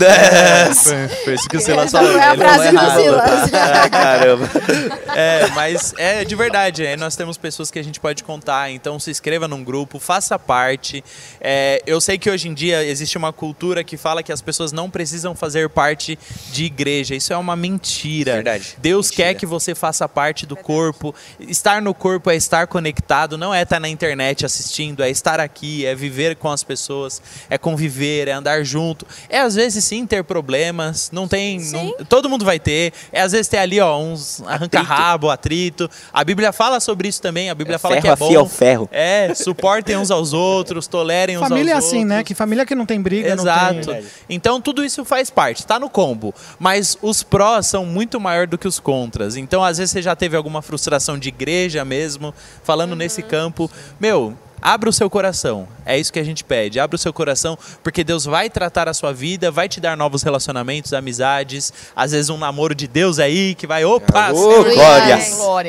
Foi, foi isso que o Silas falou. foi a frase do errado. Silas. Ah, caramba. É, mas é de verdade. Aí nós temos pessoas que a gente pode contar. Então se inscreva num grupo, faça parte. É, eu sei que hoje em dia existe uma cultura que fala que as pessoas não precisam fazer parte de igreja. Isso é uma mentira. Verdade. Deus Mentira. quer que você faça parte do corpo. Estar no corpo é estar conectado, não é estar na internet assistindo, é estar aqui, é viver com as pessoas, é conviver, é andar junto. É às vezes sim ter problemas, não tem, não- todo mundo vai ter. É às vezes ter ali ó uns arranca-rabo, atrito. A Bíblia fala sobre isso também. A Bíblia É fala que é bom. o ferro. É, suportem uns aos outros, tolerem uns Família é aos assim, outros. né? Que família que não tem briga, não Exato. tem... Então tudo isso faz parte, tá no combo. Mas os prós são muito maior do que os contras. Então às vezes você já teve alguma frustração de igreja mesmo, falando nesse campo. Meu, abra o seu coração. É isso que a gente pede. Abra o seu coração, porque Deus vai tratar a sua vida, vai te dar novos relacionamentos, amizades. Às vezes um namoro de Deus aí que vai, opa, Senhor, glória.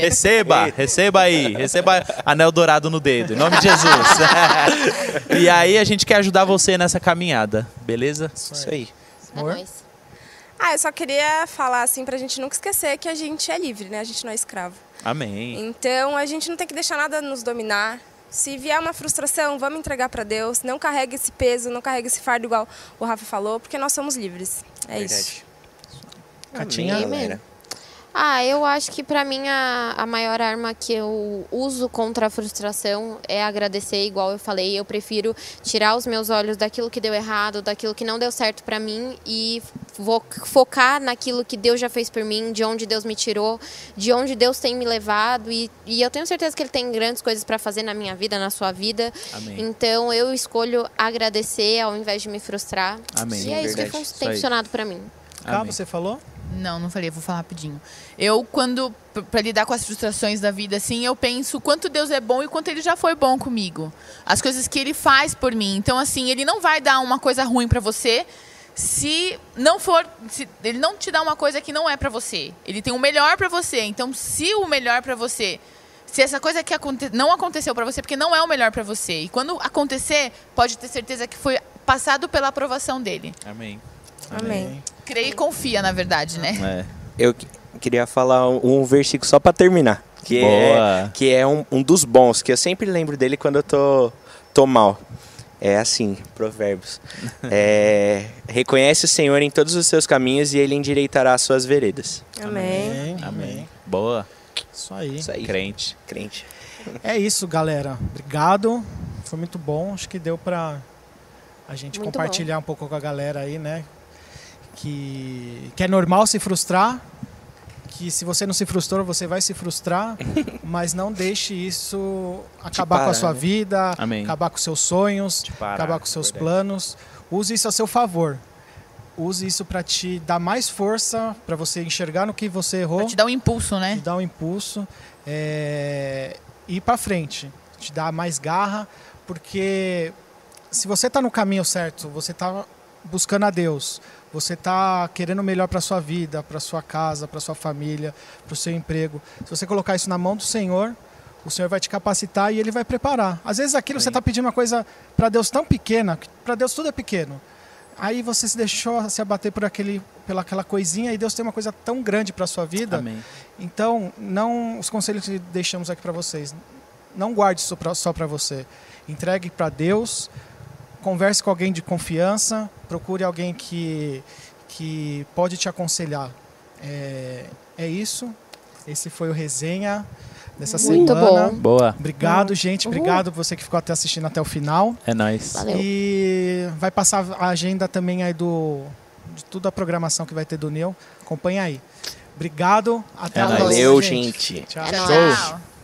Receba, receba aí, receba anel dourado no dedo, em nome de Jesus. e aí a gente quer ajudar você nessa caminhada, beleza? Isso aí. É Amor? Ah, eu só queria falar assim pra gente nunca esquecer que a gente é livre, né? A gente não é escravo. Amém. Então a gente não tem que deixar nada nos dominar, Se vier uma frustração, vamos entregar para Deus. Não carregue esse peso, não carregue esse fardo igual o Rafa falou, porque nós somos livres. É isso. Catinha? Amém. Ah, eu acho que pra mim a, a maior arma que eu uso contra a frustração é agradecer, igual eu falei. Eu prefiro tirar os meus olhos daquilo que deu errado, daquilo que não deu certo pra mim e vo- focar naquilo que Deus já fez por mim, de onde Deus me tirou, de onde Deus tem me levado. E, e eu tenho certeza que Ele tem grandes coisas pra fazer na minha vida, na sua vida. Amém. Então eu escolho agradecer ao invés de me frustrar. Amém. E é isso que tem funcionado pra mim. Cá, Amém. você falou? Não, não falei, vou falar rapidinho. Eu, quando, p- pra lidar com as frustrações da vida, assim, eu penso quanto Deus é bom e quanto Ele já foi bom comigo. As coisas que Ele faz por mim. Então, assim, Ele não vai dar uma coisa ruim pra você se não for. Se ele não te dá uma coisa que não é pra você. Ele tem o melhor pra você. Então, se o melhor pra você. Se essa coisa que aconte, não aconteceu pra você, porque não é o melhor pra você. E quando acontecer, pode ter certeza que foi passado pela aprovação dele. Amém. Amém. Creia e confia, na verdade, né? É. Eu que- queria falar um, um versículo só pra terminar. Que Boa. é, que é um, um dos bons, que eu sempre lembro dele quando eu tô, tô mal. É assim, provérbios. É, reconhece o Senhor em todos os seus caminhos e ele endireitará as suas veredas. Amém. Amém. Boa. Isso aí. Isso aí. Crente. Crente. É isso, galera. Obrigado. Foi muito bom. Acho que deu pra a gente Muito compartilhar um pouco com a galera aí, né? Que, que é normal se frustrar. Que se você não se frustrou, você vai se frustrar. mas não deixe isso acabar com a sua né? vida, Amém. acabar com seus sonhos, acabar com seus verdade. planos. Use isso a seu favor. Use isso para te dar mais força, para você enxergar no que você errou Pra te dar um impulso, né? te dá um impulso é, e ir para frente, te dá mais garra, porque se você está no caminho certo, você está buscando a Deus, você está querendo o melhor para sua vida, para sua casa, para sua família, para o seu emprego. Se você colocar isso na mão do Senhor, o Senhor vai te capacitar e Ele vai preparar. Às vezes aquilo você está pedindo uma coisa para Deus tão pequena, para Deus tudo é pequeno. Aí você se deixou se abater por aquele, pela aquela coisinha e Deus tem uma coisa tão grande para sua vida. Amém. Então, não os conselhos que deixamos aqui para vocês. Não guarde isso pra- só para você. Entregue para Deus. Converse com alguém de confiança. Procure alguém que, que pode te aconselhar. É, é isso. Esse foi o resenha dessa Muito semana. bom. Boa. Obrigado, gente. Uhul. Obrigado você que ficou até assistindo até o final. É nóis. Valeu. E vai passar a agenda também aí do de toda a programação que vai ter do Neo. Acompanha aí. Obrigado. Até É a próxima. Valeu, gente. Tchau. É tchau. Tchau.